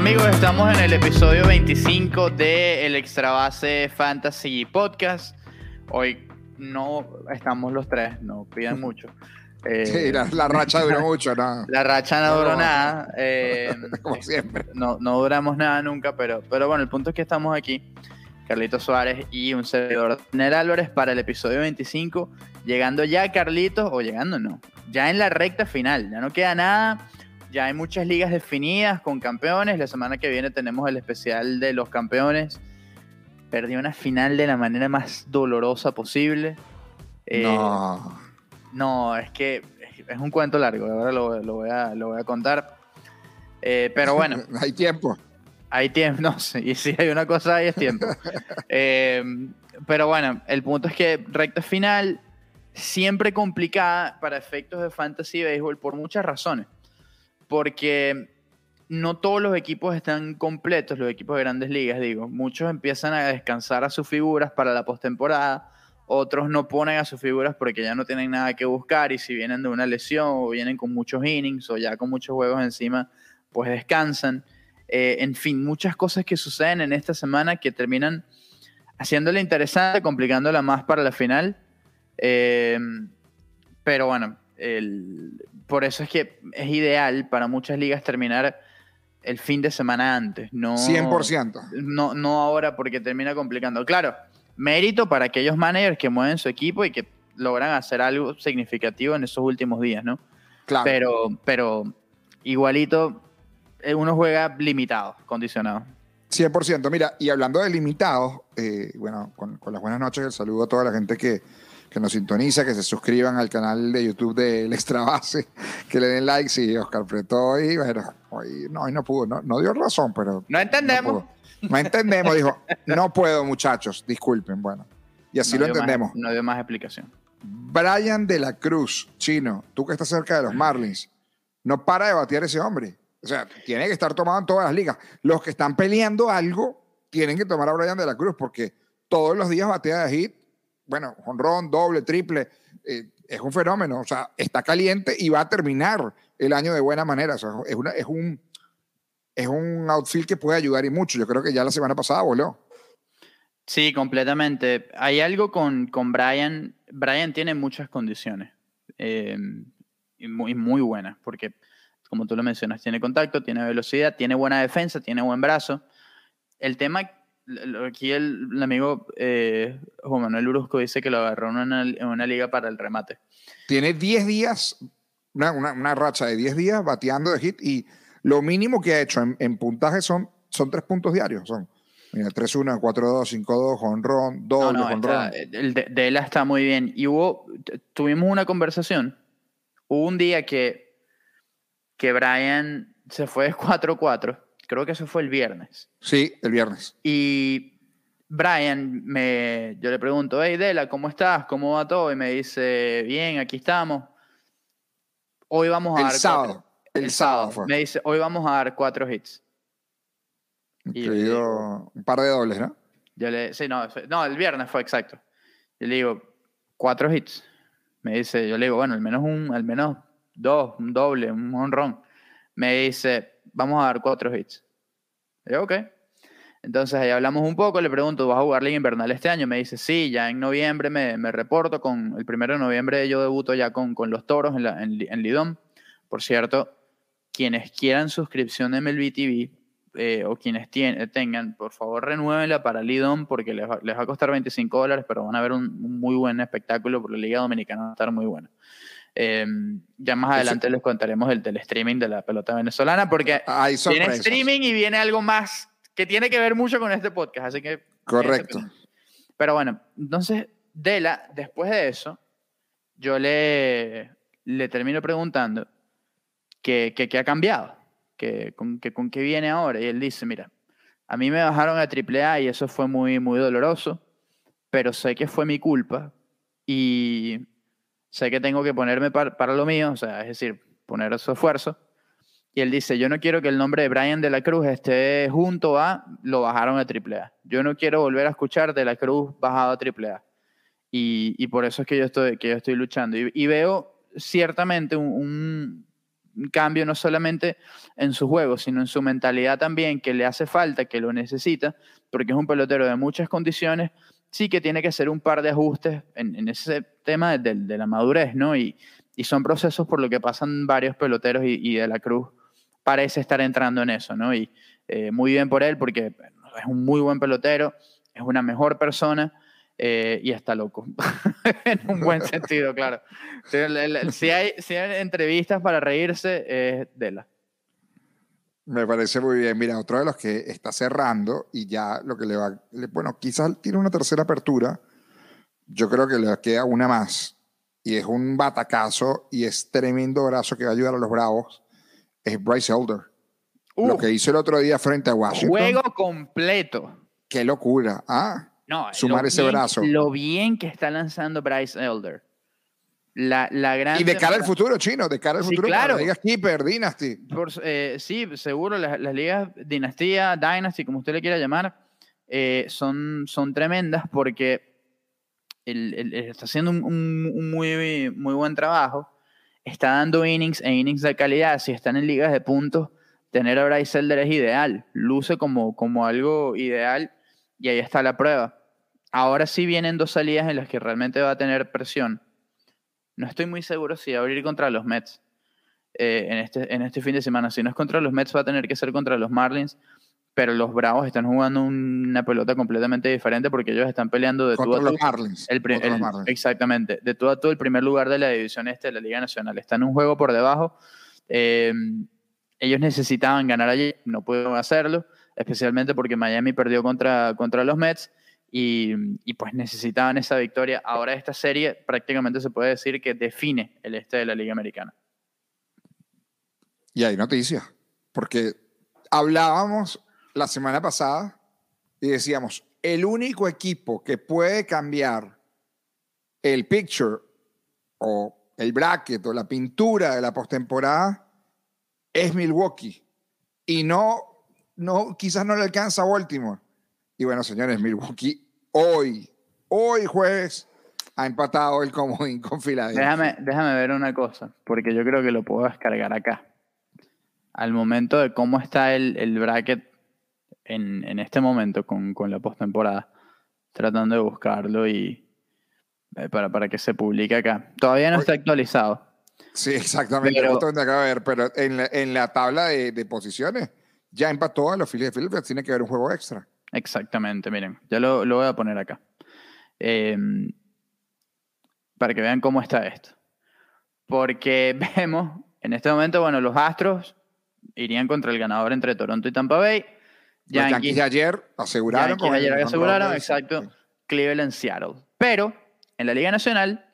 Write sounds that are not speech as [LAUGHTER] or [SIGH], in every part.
Amigos, estamos en el episodio 25 de el Extra Base Fantasy Podcast. Hoy no estamos los tres, no pidan [LAUGHS] mucho. Eh, sí, la, racha duró [LAUGHS] mucho, ¿no? La racha no, duró nada. [LAUGHS] Eh, como siempre. No, no duramos nada nunca, pero, pero bueno, el punto es que estamos aquí, Carlitos Suárez y un servidor, Nel Álvarez, para el episodio 25. Llegando ya, Carlitos, o llegando no, ya en la recta final, ya no queda nada ya hay muchas ligas definidas con campeones. La semana que viene tenemos el especial de los campeones. Perdí una final de la manera más dolorosa posible. Eh, no. No, es que es un cuento largo. Ahora lo, voy, a, lo voy a contar. Eh, pero bueno. [LAUGHS] hay tiempo. Hay tiempo, no sé. Y si hay una cosa, es tiempo. [LAUGHS] Eh, pero bueno, el punto es que recta final, siempre complicada para efectos de fantasy baseball por muchas razones porque no todos los equipos están completos, los equipos de grandes ligas, digo. Muchos empiezan a descansar a sus figuras para la postemporada, otros no ponen a sus figuras porque ya no tienen nada que buscar y si vienen de una lesión o vienen con muchos innings o ya con muchos juegos encima, pues descansan. Eh, en fin, muchas cosas que suceden en esta semana que terminan haciéndola interesante, complicándola más para la final. Eh, pero bueno, el, por eso es que es ideal para muchas ligas terminar el fin de semana antes. No, 100%. No, no ahora porque termina complicando. Claro, mérito para aquellos managers que mueven su equipo y que logran hacer algo significativo en esos últimos días, ¿no? Claro. Pero, pero igualito, eh, uno juega limitado, condicionado. 100%. Mira, y hablando de limitados, eh, bueno, con, con, las buenas noches, el saludo a toda la gente que, que nos sintoniza, que se suscriban al canal de YouTube del Extra Base, que le den like. Sí, Oscar Pretó y bueno, hoy no, hoy no pudo, no, no dio razón, pero. No entendemos. No, entendemos, dijo, no puedo, muchachos, disculpen, bueno. Y así lo entendemos. no dio más explicación. Brian de la Cruz, chino, tú que estás cerca de los Marlins, no para de batear ese hombre. O sea, tiene que estar tomado en todas las ligas. Los que están peleando algo tienen que tomar a Brian de la Cruz porque todos los días batea de hit bueno, jonrón, doble, triple, eh, es un fenómeno, o sea, está caliente y va a terminar el año de buena manera, o sea, es, una, es, un, es un outfield que puede ayudar y mucho, yo creo que ya la semana pasada voló. Sí, completamente. Hay algo con, con Brian, Brian tiene muchas condiciones eh, y, muy, muy buenas, porque como tú lo mencionas, tiene contacto, tiene velocidad, tiene buena defensa, tiene buen brazo. El tema Aquí el, amigo eh, Juan Manuel Uruzco dice que lo agarró en una, liga para el remate. Tiene 10 días, una, racha de 10 días bateando de hit y lo mínimo que ha hecho en, puntaje son, son 3 puntos diarios. Son 3-1, 4-2, 5-2, honrón, doble, no, honrón. El de, él está muy bien. Y hubo, tuvimos una conversación. Hubo un día que, que Brian se fue de 4-4 Creo que eso fue el viernes. Sí, el viernes. Y Brian, me, yo le pregunto, hey Dela, ¿cómo estás? ¿Cómo va todo? Y me dice, bien, aquí estamos. Hoy vamos a el dar sábado. El, sábado. Me dice, hoy vamos a dar cuatro hits. Y digo, un par de dobles, ¿no? Yo le, sí, no, no, el viernes fue exacto. Yo le digo, cuatro hits. Me dice, yo le digo, bueno, al menos un, al menos dos, un doble, un honrón. Me dice, vamos a dar cuatro hits. Y ok. Entonces ahí hablamos un poco, le pregunto, ¿vas a jugar Liga Invernal este año? Me dice, sí, ya en noviembre me, me reporto, con el primero de noviembre yo debuto ya con, con los toros en, la, en, Lidón. Por cierto, quienes quieran suscripción de MLB TV eh, o quienes tengan, por favor renuévenla para Lidón porque les va, les va, a costar 25 dólares, pero van a ver un, un muy buen espectáculo por la Liga Dominicana, va a estar muy buena. Em, ya más adelante les contaremos el streaming de la pelota venezolana, porque viene streaming y viene algo más que tiene que ver mucho con este podcast, así que... Correcto. Pero bueno, entonces, Dela, después de eso, yo le, le termino preguntando qué que, ha cambiado, que, con, que, con qué viene ahora. Y él dice, mira, a mí me bajaron a AAA y eso fue muy, muy doloroso, pero sé que fue mi culpa y sé que tengo que ponerme para, lo mío, o sea, es decir, poner su esfuerzo. Y él dice, yo no quiero que el nombre de Brian de la Cruz esté junto a, lo bajaron a AAA. Yo no quiero volver a escuchar de la Cruz bajado a AAA. Y, y por eso es que yo estoy, que yo estoy luchando. Y, veo ciertamente un, cambio no solamente en su juego, sino en su mentalidad también, que le hace falta, que lo necesita, porque es un pelotero de muchas condiciones, sí que tiene que hacer un par de ajustes en, ese tema de, la madurez, ¿no? Y, son procesos por lo que pasan varios peloteros y, de la Cruz parece estar entrando en eso, ¿no? Y eh, muy bien por él, porque es un muy buen pelotero, es una mejor persona eh, y está loco. [LAUGHS] en un buen sentido, claro. Si hay, si hay entrevistas para reírse, es Dela. Me parece muy bien. Mira, otro de los que está cerrando y ya lo que le va. Bueno, quizás tiene una tercera apertura. Yo creo que le queda una más. Y es un batacazo y es tremendo brazo que va a ayudar a los Bravos. Es Bryce Elder. lo que hizo el otro día frente a Washington. Juego completo. Qué locura. Ah, no, sumar ese brazo. Lo bien que está lanzando Bryce Elder. La, la gran y de cara al futuro, chino, de cara al futuro. Claro. Las ligas Keeper, Dynasty. Eh, sí, seguro, las, ligas Dinastía, Dynasty, como usted le quiera llamar, eh, son, son tremendas porque él, está haciendo un, muy, muy buen trabajo. Está dando innings e innings de calidad. Si están en ligas de puntos, tener a Bryce Elder es ideal. Luce como, como algo ideal y ahí está la prueba. Ahora sí vienen dos salidas en las que realmente va a tener presión. No estoy muy seguro si va a abrir contra los Mets eh, en, este, en este fin de semana. Si no es contra los Mets, va a tener que ser contra los Marlins. Pero los Bravos están jugando una pelota completamente diferente porque ellos están peleando de todo a los Marlins. El, Exactamente, de todo a todo el primer lugar de la división este de la Liga Nacional. Están un juego por debajo. Eh, ellos necesitaban ganar allí, no pudieron hacerlo, especialmente porque Miami perdió contra, contra los Mets y, pues necesitaban esa victoria. Ahora esta serie prácticamente se puede decir que define el este de la Liga Americana. Y hay noticias, porque hablábamos la semana pasada y decíamos, el único equipo que puede cambiar el picture o el bracket o la pintura de la postemporada es Milwaukee. Y no, no, quizás no le alcanza a Baltimore y bueno, señores, Milwaukee hoy, hoy jueves, ha empatado el comodín con Filadelfia. Déjame, déjame ver una cosa, porque yo creo que lo puedo descargar acá. Al momento de cómo está el, el bracket en, en, este momento con, con la postemporada, tratando de buscarlo y eh, para, para que se publique acá. Todavía no está actualizado. Sí, exactamente. Pero, ver, pero en la, en la tabla de, de, posiciones ya empató a los Phillies de Philadelphia. Tiene que haber un juego extra. Exactamente, miren, ya lo, voy a poner acá. Em, para que vean cómo está esto. Porque [LAUGHS] vemos, en este momento, bueno, los Astros irían contra el ganador entre Toronto y Tampa Bay. Yankees, Yankees de ayer aseguraron. Yankees ayer aseguraron, exacto. Cleveland, Seattle. Pero en la Liga Nacional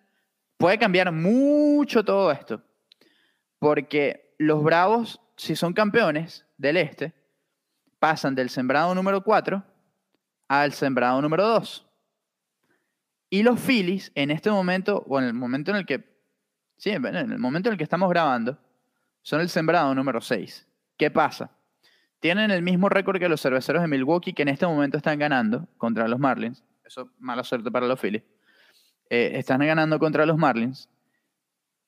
puede cambiar mucho todo esto. Porque los Bravos, si son campeones del Este, pasan del sembrado número 4 al sembrado número 2. Y los Phillies, en este momento, o en el momento en el que, sí, en el momento en el que estamos grabando, son el sembrado número 6. ¿Qué pasa? Tienen el mismo récord que los cerveceros de Milwaukee, que en este momento están ganando contra los Marlins. Eso, mala suerte para los Phillies. Eh, están ganando contra los Marlins.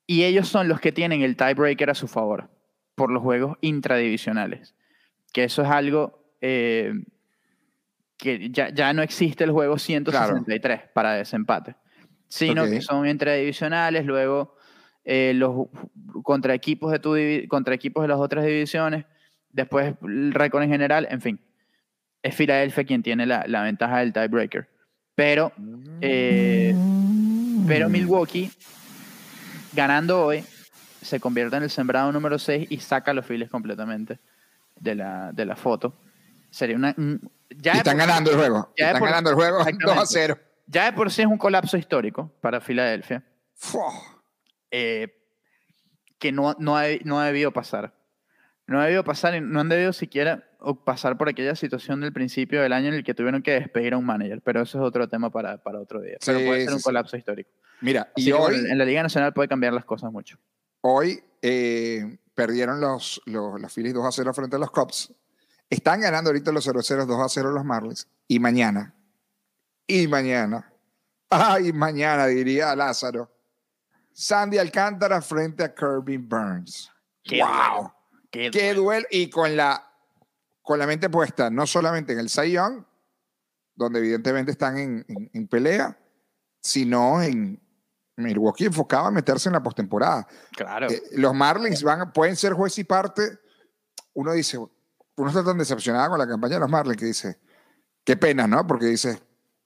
Y ellos son los que tienen el tiebreaker a su favor por los juegos intradivisionales que eso es algo eh, que ya, no existe el juego 163 para desempate, sino que son entredivisionales, luego eh, los contra equipos, de tu, contra equipos de las otras divisiones, después el récord en general, en fin. Es Filadelfia quien tiene la, ventaja del tiebreaker. Pero, eh, pero Milwaukee, ganando hoy, se convierte en el sembrado número 6 y saca a los Phillies completamente de la, de la foto. Sería una. Ya están ganando el juego. están ganando el juego [LAUGHS] 2 a 0. Ya de por sí es un colapso histórico para Filadelfia. Eh, que no, no, ha, no ha debido pasar. No ha debido pasar y no han debido siquiera pasar por aquella situación del principio del año en el que tuvieron que despedir a un manager. Pero eso es otro tema para, para otro día. pero puede ser un colapso histórico. Mira, y hoy. En la Liga Nacional puede cambiar las cosas mucho. Hoy eh, perdieron los, los, los Phillies 2 a 0 frente a los Cubs. Están ganando ahorita los 0-0, 2 a 0 los Marlins. Y mañana, y mañana, ay, mañana diría Lázaro, Sandy Alcántara frente a Kirby Burns. Qué ¡Wow! duelo, qué Qué duelo. duelo. Y con la, con la mente puesta no solamente en el Cy Young, donde evidentemente están en, en- en pelea, sino en Milwaukee enfocado a meterse en la postemporada. Claro. Eh, los Marlins van, pueden ser juez y parte. Uno dice, uno está tan decepcionado con la campaña de los Marlins que dice, qué pena, ¿no? Porque dice,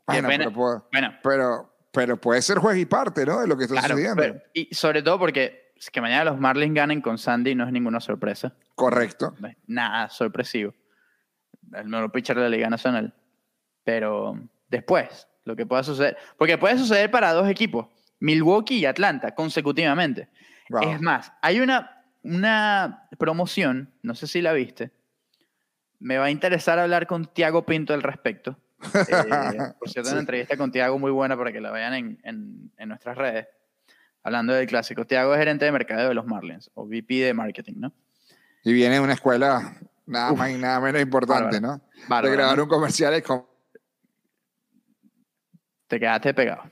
bueno, pena. pero, puedo- bueno, pero, pero puede ser juez y parte, ¿no? De lo que está claro. sucediendo. pero- y sobre todo porque es que mañana los Marlins ganen con Sandy no es ninguna sorpresa. Correcto. Nada sorpresivo. El mejor pitcher de la Liga Nacional. Pero después, lo que pueda suceder. Porque puede suceder para dos equipos, Milwaukee y Atlanta, consecutivamente. Wow. Es más, hay una, una promoción, no sé si la viste. Me va a interesar hablar con Tiago Pinto al respecto. [LAUGHS] Eh, por cierto, Sí. una entrevista con Tiago muy buena para que la vean en, en- en nuestras redes. Hablando del clásico. Tiago es gerente de mercadeo de los Marlins, o VP de marketing, ¿no? Y viene de una escuela nada Uf. más y nada menos importante, Bárbaro. ¿no? Bárbaro, de grabar ¿no? un comercial es como- Te quedaste pegado.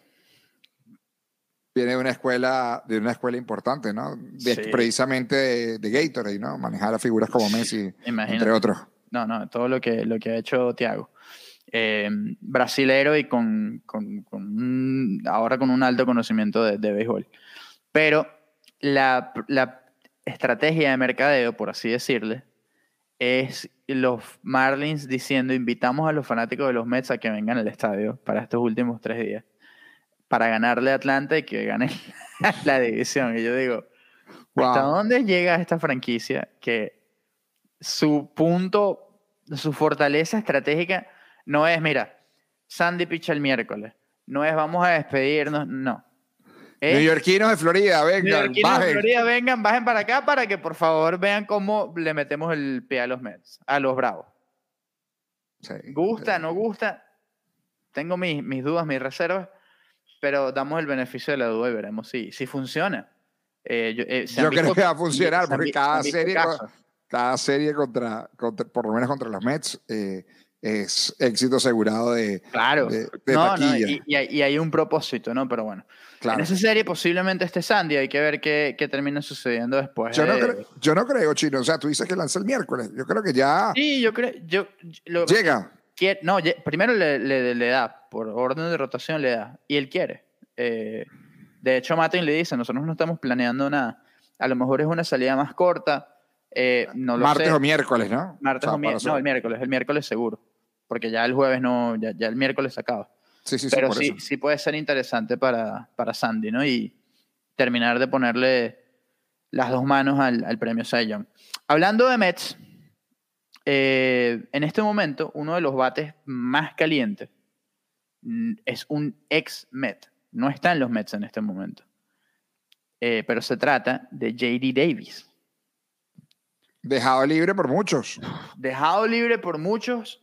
Viene de una escuela, de una escuela importante, ¿no? De- Sí. Precisamente de, de Gatorade, ¿no? Manejar a figuras como Messi, Imagínate. entre otros. No, no, todo lo que, lo que ha hecho Tiago. Eh, brasilero y con, con- con un- ahora con un alto conocimiento de, de béisbol. Pero la, la estrategia de mercadeo, por así decirle, es los Marlins diciendo invitamos a los fanáticos de los Mets a que vengan al estadio para estos últimos tres días, para ganarle a Atlanta y que gane [LAUGHS] la división. Y yo digo, ¿Hasta Wow. dónde llega esta franquicia que su punto, su fortaleza estratégica no es, mira, Sandy picha el miércoles, no es vamos a despedirnos, no. Es, Neoyorquinos de Florida, venga, neoyorquinos de bajen. Florida, vengan, bajen para acá para que por favor vean cómo le metemos el pie a los Mets, a los Bravos. Sí. Gusta, no gusta, tengo mis, mis dudas, mis reservas, pero damos el beneficio de la duda y veremos si, si funciona. Eh, yo eh, Yo creo que va a funcionar, han porque cada han visto serie-. Cada serie contra, contra- por lo menos contra los Mets, eh, es éxito asegurado de, Claro. de, de no, no, y, y hay, y hay un propósito, ¿no? Pero bueno. claro. En esa serie posiblemente esté Sandy, hay que ver qué, qué termina sucediendo después. Yo no, de- creo, yo no creo, Chino. O sea, tú dices que lanza el miércoles. Yo creo que ya Sí, yo creo. Yo, lo- llega. quiere- no, primero le, le- le da, por orden de rotación le da, y él quiere. Eh, de hecho, Martin le dice: Nosotros no estamos planeando nada. A lo mejor es una salida más corta. eh, no lo Martes sé. o miércoles, ¿no? Martes O sea, o miércoles. No, el miércoles, el miércoles seguro. Porque ya el jueves no, ya, ya el miércoles se acaba. Sí, sí, sí, pero sí, sí puede ser interesante para, para Sandy, ¿no? Y terminar de ponerle las dos manos al, al premio Cy. Hablando de Mets, eh, en este momento uno de los bates más calientes es un ex Met. No está en los Mets en este momento. Eh, pero se trata de JD Davis. Dejado libre por muchos. Dejado libre por muchos,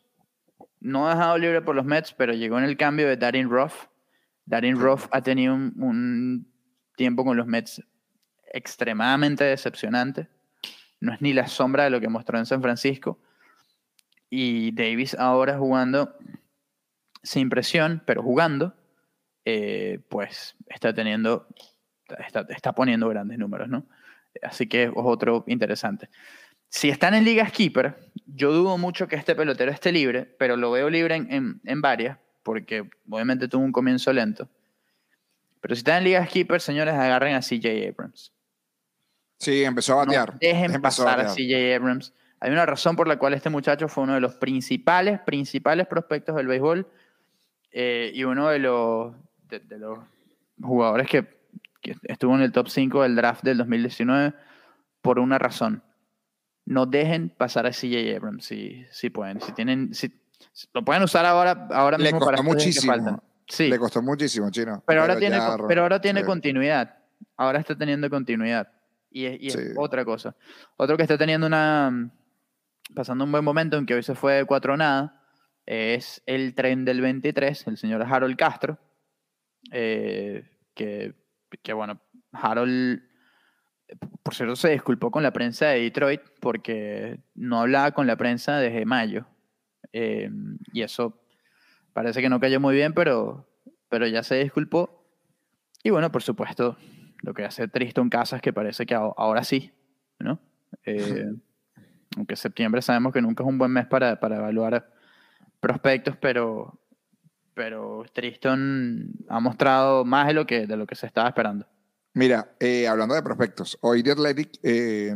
no dejado libre por los Mets, pero llegó en el cambio de Darin Ruff. Darin Ruff ha tenido un, un tiempo con los Mets extremadamente decepcionante. No es ni la sombra de lo que mostró en San Francisco. Y Davis ahora jugando sin presión, pero jugando, eh, pues está teniendo, está, está poniendo grandes números, ¿no? Así que es otro interesante. Si están en ligas keeper, yo dudo mucho que este pelotero esté libre, pero lo veo libre en, en- en varias, porque obviamente tuvo un comienzo lento. Pero si están en ligas keeper, señores, agarren a CJ Abrams. Sí, empezó a No batear. dejen Empezó pasar a. CJ Abrams. Hay una razón por la cual este muchacho fue uno de los principales, principales prospectos del béisbol eh, y uno de los, de, de los jugadores que, que estuvo en el top 5 del draft del 2019 por una razón. No dejen pasar a CJ Abrams si, si pueden. Si tienen, si, lo pueden usar ahora, ahora Le mismo costó para días que muchísimo. faltan. Sí, Le costó muchísimo, Chino. pero ahora tiene, ya- pero ahora tiene sí. continuidad. Ahora está teniendo continuidad. Y es, y es Sí. otra cosa. Otro que está teniendo una. pasando un buen momento, aunque hoy se fue de cuatro nada, es el tren del 23, el señor Harold Castro. eh, que, que, bueno, Harold, por cierto, se disculpó con la prensa de Detroit porque no hablaba con la prensa desde mayo. Eh, y eso parece que no cayó muy bien, pero, pero ya se disculpó. Y bueno, por supuesto, lo que hace Tristan Casas, que parece que aho- ahora sí, ¿no? Eh, [LAUGHS] aunque septiembre sabemos que nunca es un buen mes para, para evaluar prospectos, pero, pero Tristan ha mostrado más de lo que, de lo que se estaba esperando. Mira, eh, hablando de prospectos, hoy The Athletic eh,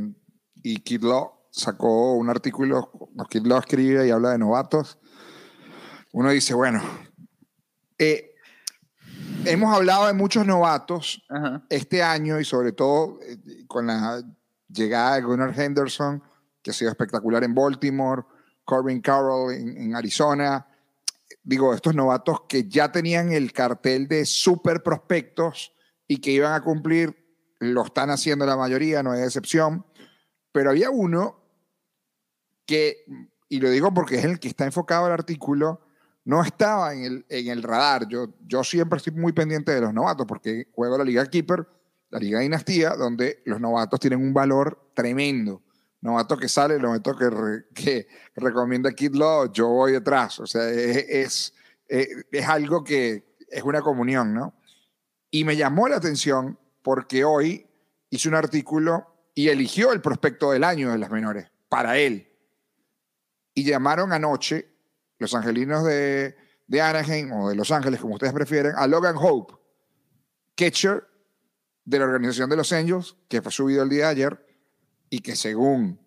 y Kid Law sacó un artículo, Kid Law escribe y habla de novatos. Uno dice, bueno, eh, hemos hablado de muchos novatos Ajá. este año y sobre todo eh, con la llegada de Gunnar Henderson, que ha sido espectacular en Baltimore, Corbin Carroll en, Arizona. Digo, estos novatos que ya tenían el cartel de super prospectos y que iban a cumplir, lo están haciendo la mayoría, no hay excepción. Pero había uno que, y lo digo porque es el que está enfocado el artículo, no estaba en el, en el radar. Yo, yo siempre estoy muy pendiente de los novatos porque juego la Liga Keeper, la Liga Dinastía, donde los novatos tienen un valor tremendo. Novato que sale, novato que, re, que recomienda Kid Law, yo voy detrás. O sea, es, es, algo que es una comunión, ¿no? Y me llamó la atención porque hoy hice un artículo y eligió el prospecto del año de las menores para él. Y llamaron anoche los angelinos de, de Anaheim o de Los Ángeles, como ustedes prefieren, a Logan Hope, catcher de la organización de los Angels, que fue subido el día de ayer y que según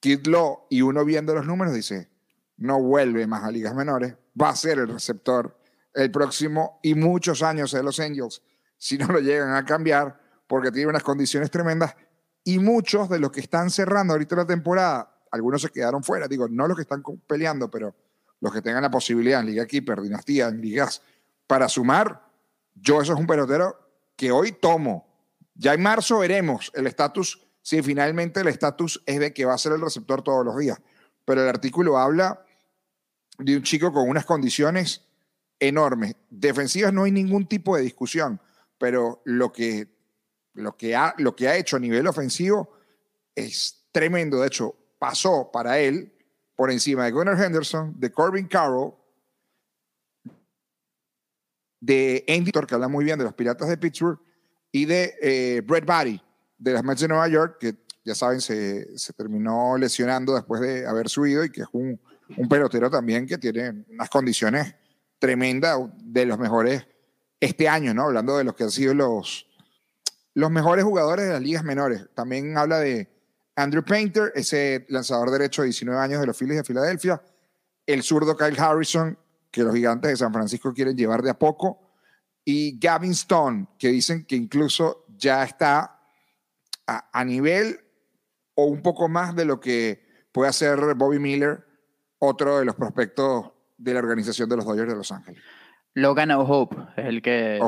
Kid Law y uno viendo los números dice, no vuelve más a ligas menores, va a ser el receptor el próximo y muchos años de los Angels si no lo llegan a cambiar porque tiene unas condiciones tremendas y muchos de los que están cerrando ahorita la temporada, algunos se quedaron fuera, digo, no los que están peleando, pero los que tengan la posibilidad en Liga Keeper, Dinastía, en ligas para sumar, yo eso es un pelotero que hoy tomo. Ya en marzo veremos el estatus, si finalmente el estatus es de que va a ser el receptor todos los días. Pero el artículo habla de un chico con unas condiciones enormes. Defensivas no hay ningún tipo de discusión, pero lo que, lo que, ha, lo que ha hecho a nivel ofensivo es tremendo. De hecho, pasó para él por encima de Gunnar Henderson, de Corbin Carroll, de Andy que habla muy bien de los Piratas de Pittsburgh, y de eh, Brett Barry, de las Mets de Nueva York, que ya saben, se, se, terminó lesionando después de haber subido y que es un, un pelotero también que tiene unas condiciones tremendas, de los mejores este año, ¿no? Hablando de los que han sido los, los mejores jugadores de las ligas menores. También habla de Andrew Painter, ese lanzador derecho de 19 años de los Phillies de Filadelfia, el zurdo Kyle Harrison, que los gigantes de San Francisco quieren llevar de a poco, y Gavin Stone, que dicen que incluso ya está a, a nivel o un poco más de lo que puede hacer Bobby Miller, otro de los prospectos de la organización de los Dodgers de Los Ángeles. Logan O'Hope es el que,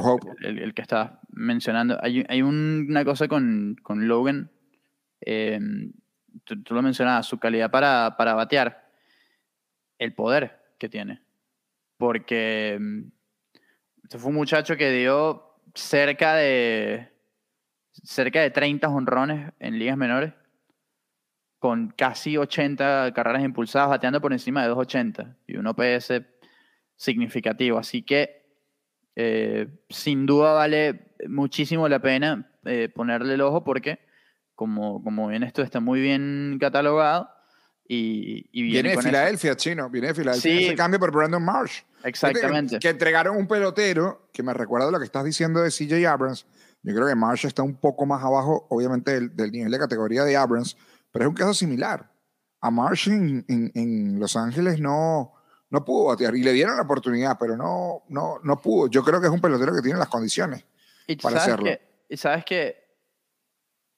el, el, que estás mencionando. Hay, hay una cosa con, con Logan, eh, tú, tú, lo mencionabas, su calidad para, para batear, el poder que tiene. Porque este fue un muchacho que dio cerca de cerca de 30 honrones en ligas menores, con casi 80 carreras impulsadas, bateando por encima de 280 y un OPS significativo. Así que eh, sin duda vale muchísimo la pena eh, ponerle el ojo porque, como, como bien esto está muy bien catalogado, y, y viene, viene de Filadelfia, eso. chino, viene de Filadelfia. Sí. Ese cambio por Brandon Marsh. Exactamente. Que, que, entregaron un pelotero que me recuerda lo que estás diciendo de CJ Abrams. Yo creo que Marsh está un poco más abajo, obviamente, del, del nivel de categoría de Abrams, pero es un caso similar. A Marsh en, en, en Los Ángeles no, no pudo batear y le dieron la oportunidad, pero no, no, no pudo. Yo creo que es un pelotero que tiene las condiciones y para hacerlo. Que, y sabes que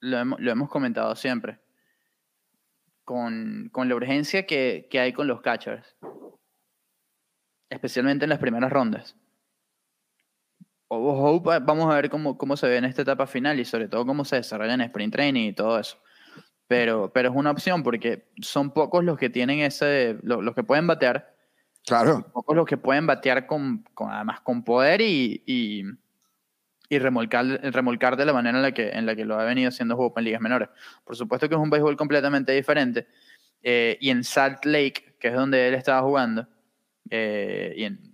lo hemos, lo hemos comentado siempre con, con la urgencia que, que, hay con los catchers, especialmente en las primeras rondas. Hope, vamos a ver cómo, cómo se ve en esta etapa final y sobre todo cómo se desarrolla en sprint training y todo eso. Pero, pero es una opción porque son pocos los que tienen ese, los, los que pueden batear. Claro. Son pocos los que pueden batear con, con además con poder y, y, y, remolcar, remolcar de la manera en la, que, en la que lo ha venido haciendo Hope en ligas menores. Por supuesto que es un béisbol completamente diferente. Eh, y en Salt Lake, que es donde él estaba jugando, eh, y en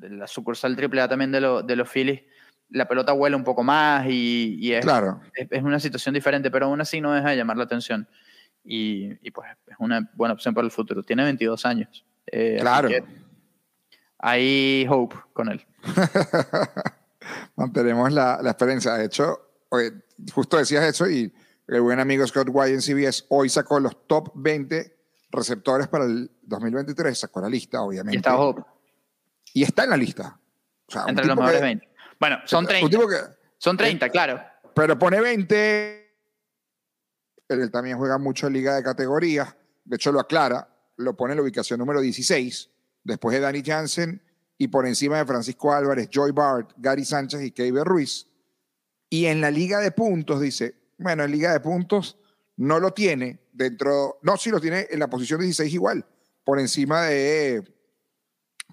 la sucursal AAA también de, lo, de los Phillies, la pelota vuela un poco más y, y es, Claro. es, es una situación diferente, pero aún así no deja de llamar la atención. Y, y, pues es una buena opción para el futuro. Tiene 22 años. eh, Claro. hay hope con él. [LAUGHS] Mantenemos la, la experiencia. De hecho, justo decías eso y el buen amigo Scott White en CBS hoy sacó los top 20 receptores para el 2023. Sacó la lista, obviamente. Y está hope Y está en la lista. O sea, un entre los mejores que- 20. Bueno, son Un 30. tipo que, Son 30, claro. pero pone 20. Él también juega mucho en liga de categorías. De hecho, lo aclara. Lo pone en la ubicación número 16, después de Danny Jansen y por encima de Francisco Álvarez, Joy Bart, Gary Sánchez y Keiber Ruiz. Y en la liga de puntos, dice, bueno, en liga de puntos no lo tiene dentro, no, sí lo tiene en la posición 16 igual, por encima de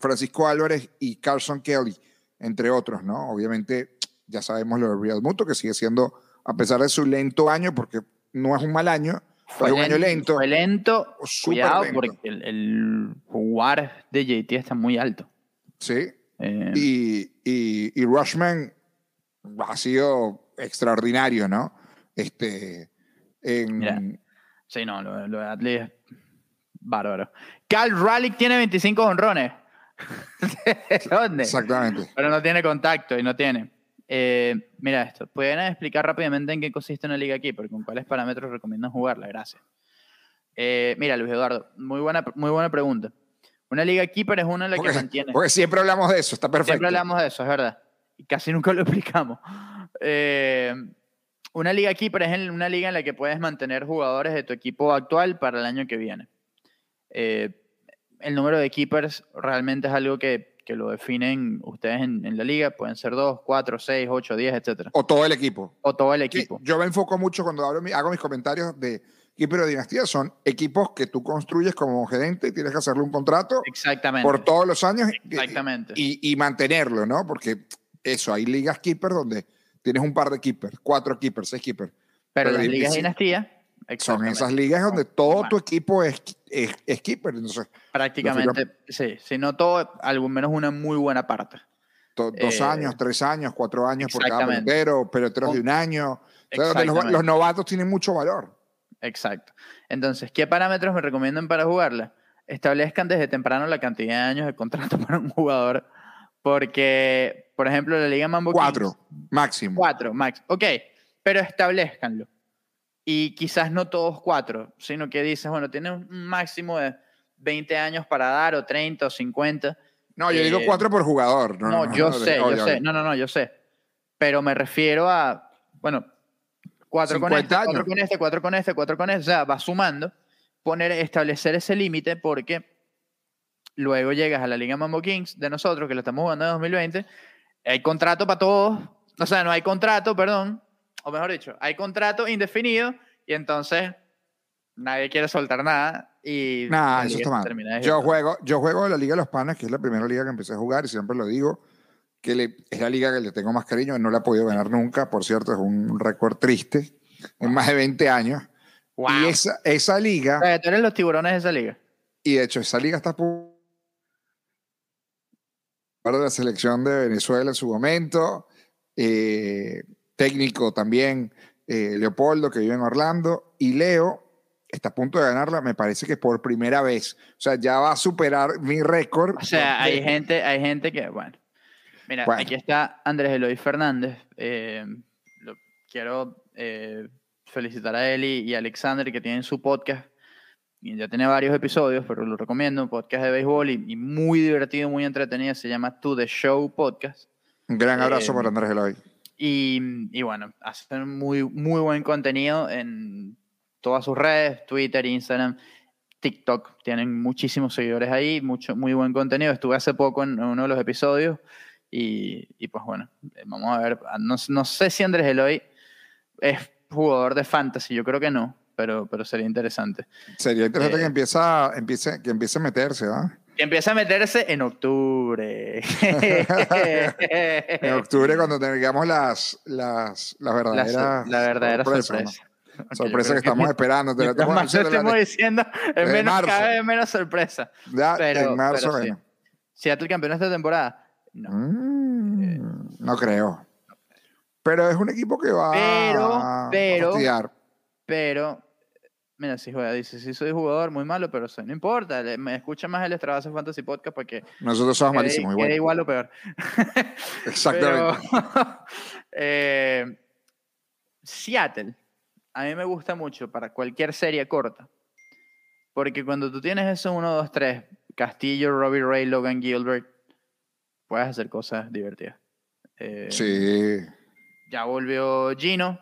Francisco Álvarez y Carson Kelly, entre otros, ¿no? Obviamente, ya sabemos lo de Real Muto, que sigue siendo, a pesar de su lento año, porque no es un mal año, fue un año lento. Fue lento. Cuidado, lento. porque el, el jugar de JT está muy alto. Sí. Eh, Y, y, y Rushman ha sido extraordinario, ¿no? Este, en, Mira. sí, no, lo, lo de Atley es bárbaro. Cal Raleigh tiene 25 honrones. [LAUGHS] ¿De dónde? Exactamente. Pero no tiene contacto y no tiene. Eh, mira esto. ¿Pueden explicar rápidamente en qué consiste una Liga Keeper? ¿Con cuáles parámetros recomiendan jugarla? Gracias. Eh, mira, Luis Eduardo, muy buena, muy buena pregunta. Una Liga Keeper es una en la que mantiene. porque siempre hablamos de eso, está perfecto. Siempre hablamos de eso, es verdad. Y casi nunca lo [LAUGHS] explicamos. Eh, una liga keeper es una liga en la que puedes mantener jugadores de tu equipo actual para el año que viene. Eh, el número de keepers realmente es algo que, que lo definen ustedes en, en la liga. Pueden ser 2, 4, 6, 8, 10, etc. O todo el equipo. O todo el equipo. Yo me enfoco mucho cuando hablo, hago mis comentarios de equipo de dinastía. Son equipos que tú construyes como gerente y tienes que hacerle un contrato Exactamente. por todos los años y- Exactamente. y, y mantenerlo, ¿no? Porque eso, hay ligas keeper donde tienes un par de keepers, cuatro keepers, seis keepers. Pero pero las ligas de dinastía, Son esas ligas donde todo Bueno. tu equipo es, es, es keeper. Entonces, prácticamente, sí. Si no todo, al menos una muy buena parte. to- dos Eh, años, tres años, cuatro años por cada pelotero, peloteros de un año. O sea, donde los, novatos tienen mucho valor. Exacto. Entonces, ¿qué parámetros me recomiendan para jugarla? Establezcan desde temprano la cantidad de años de contrato [LAUGHS] para un jugador. Porque, por ejemplo, la Liga Mambo Kings- Cuatro, máximo. Cuatro, max. Ok, pero establezcanlo. Y quizás no todos cuatro, sino que dices, bueno, tiene un máximo de 20 años para dar, o 30, o 50. No, yo digo Eh, cuatro por jugador. No, No, no, yo no, sé, yo sé. No, no, no, yo sé. Pero me refiero a, bueno, cuatro con 50 este, cuatro años. con este, cuatro con este, cuatro con este. O sea, va sumando. Poner, establecer ese límite porque luego llegas a la Liga Mambo Kings de nosotros, que lo estamos jugando en 2020. Hay contrato para todos. O sea, no hay contrato, perdón. O mejor dicho, hay contrato indefinido y entonces nadie quiere soltar nada. Y Nah, eso está mal. Yo juego, yo juego la Liga de los Panas, que es la primera liga que empecé a jugar y siempre lo digo, que le- es la liga que le tengo más cariño. No la he podido ganar nunca, por cierto, es un récord triste en más de 20 años. Wow. Y esa, esa liga, O sea, tú eres los tiburones de esa liga. y de hecho esa liga está de la selección de Venezuela en su momento, eh, técnico también, eh, Leopoldo, que vive en Orlando, y Leo está a punto de ganarla, me parece que por primera vez. O sea, ya va a superar mi récord. O sea, hay gente, hay gente que, bueno. Mira, Bueno. aquí está Andrés Eloy Fernández. eh, lo- quiero eh, felicitar a él y, y a Alexander que tienen su podcast. Y ya tiene varios episodios, pero lo recomiendo. Un podcast de béisbol y, y muy divertido, muy entretenido. Se llama To The Show Podcast. Un gran abrazo eh, para Andrés Eloy. Y, y bueno, hacen muy, muy buen contenido en todas sus redes, Twitter, Instagram, TikTok. Tienen muchísimos seguidores ahí, mucho, muy buen contenido. Estuve hace poco en uno de los episodios y, y pues bueno, eh, vamos a ver. No, no sé si Andrés Eloy es jugador de fantasy, yo creo que no, pero, pero sería interesante. Sería interesante eh, que, empieza, empiece, que empiece a meterse, ¿ah? Que empieza a meterse en octubre. [LAUGHS] En octubre, cuando tengamos las, las, las la, verdaderas. la verdadera ¿no? sorpresa. Que estamos esperando. te la estamos más lo diciendo la- es menos, marzo. cada vez menos sorpresa. ya Pero, en marzo, pero sí. bueno. Seattle campeón esta temporada. No, Mm, no creo. Pero es un equipo que va Pero- a pero- fastidiar. Pero, mira, si juega, dice, sí soy jugador, muy malo, pero soy, no importa, le- me escucha más el Estrabase Fantasy Podcast porque Nosotros somos malísimos, igual. igual o peor. [LAUGHS] Exactamente. Pero, [LAUGHS] eh, Seattle, a mí me gusta mucho para cualquier serie corta. Porque cuando tú tienes eso 1, 2, 3, Castillo, Robbie Ray, Logan Gilbert, puedes hacer cosas divertidas. Eh, Sí. Ya volvió Gino.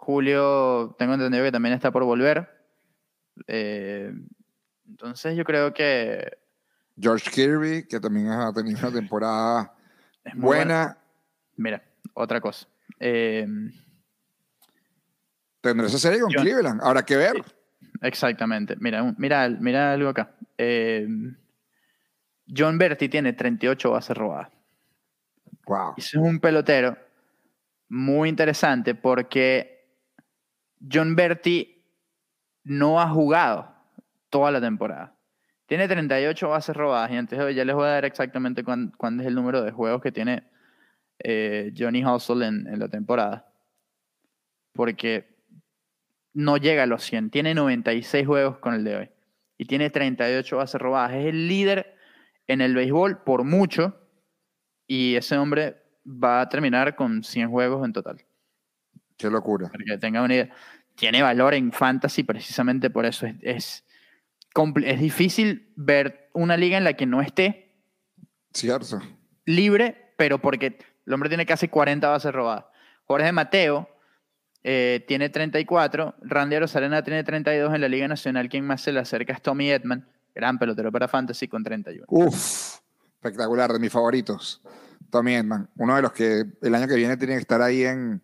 Julio, tengo entendido que también está por volver. Eh, entonces yo creo que George Kirby, que también ha tenido una temporada [LAUGHS] buena. Mira, otra cosa. Eh, Tendrá esa serie con Cleveland. Habrá que ver. exactamente. Mira, mira, mira algo acá. Eh, John Berti tiene 38 bases robadas. Wow. Es un pelotero muy interesante porque John Berti no ha jugado toda la temporada. Tiene 38 bases robadas y antes de- ya les voy a dar exactamente cuán- cuándo es el número de juegos que tiene eh, Johnny Hustle en, en la temporada. Porque no llega a los 100. Tiene 96 juegos con el de hoy. Y tiene 38 bases robadas. Es el líder en el béisbol por mucho. Y ese hombre va a terminar con 100 juegos en total. Qué locura. Para que tengan una idea. Tiene valor en fantasy precisamente por eso. Es, es, es difícil ver una liga en la que no esté Cierto. libre, pero porque el hombre tiene casi 40 bases robadas. Jorge Mateo eh, tiene 34, Randy Arozarena tiene 32 en la Liga Nacional. Quien más se le acerca es Tommy Edman, gran pelotero para fantasy con 31. Uf, espectacular, de mis favoritos. Tommy Edman, uno de los que el año que viene tiene que estar ahí en,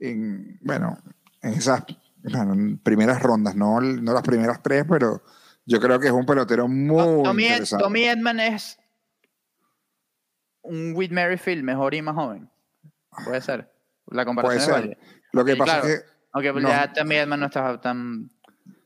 en, bueno, en esas bueno, en primeras rondas, no, no las primeras tres, pero yo creo que es un pelotero muy Tommy, interesante. Tommy Edman es un Whit Merrifield mejor y más joven. Puede ser. La comparación Puede ser. Lo que Sí, pasa claro. es que Aunque No. ya Tommy Edman no estaba tan...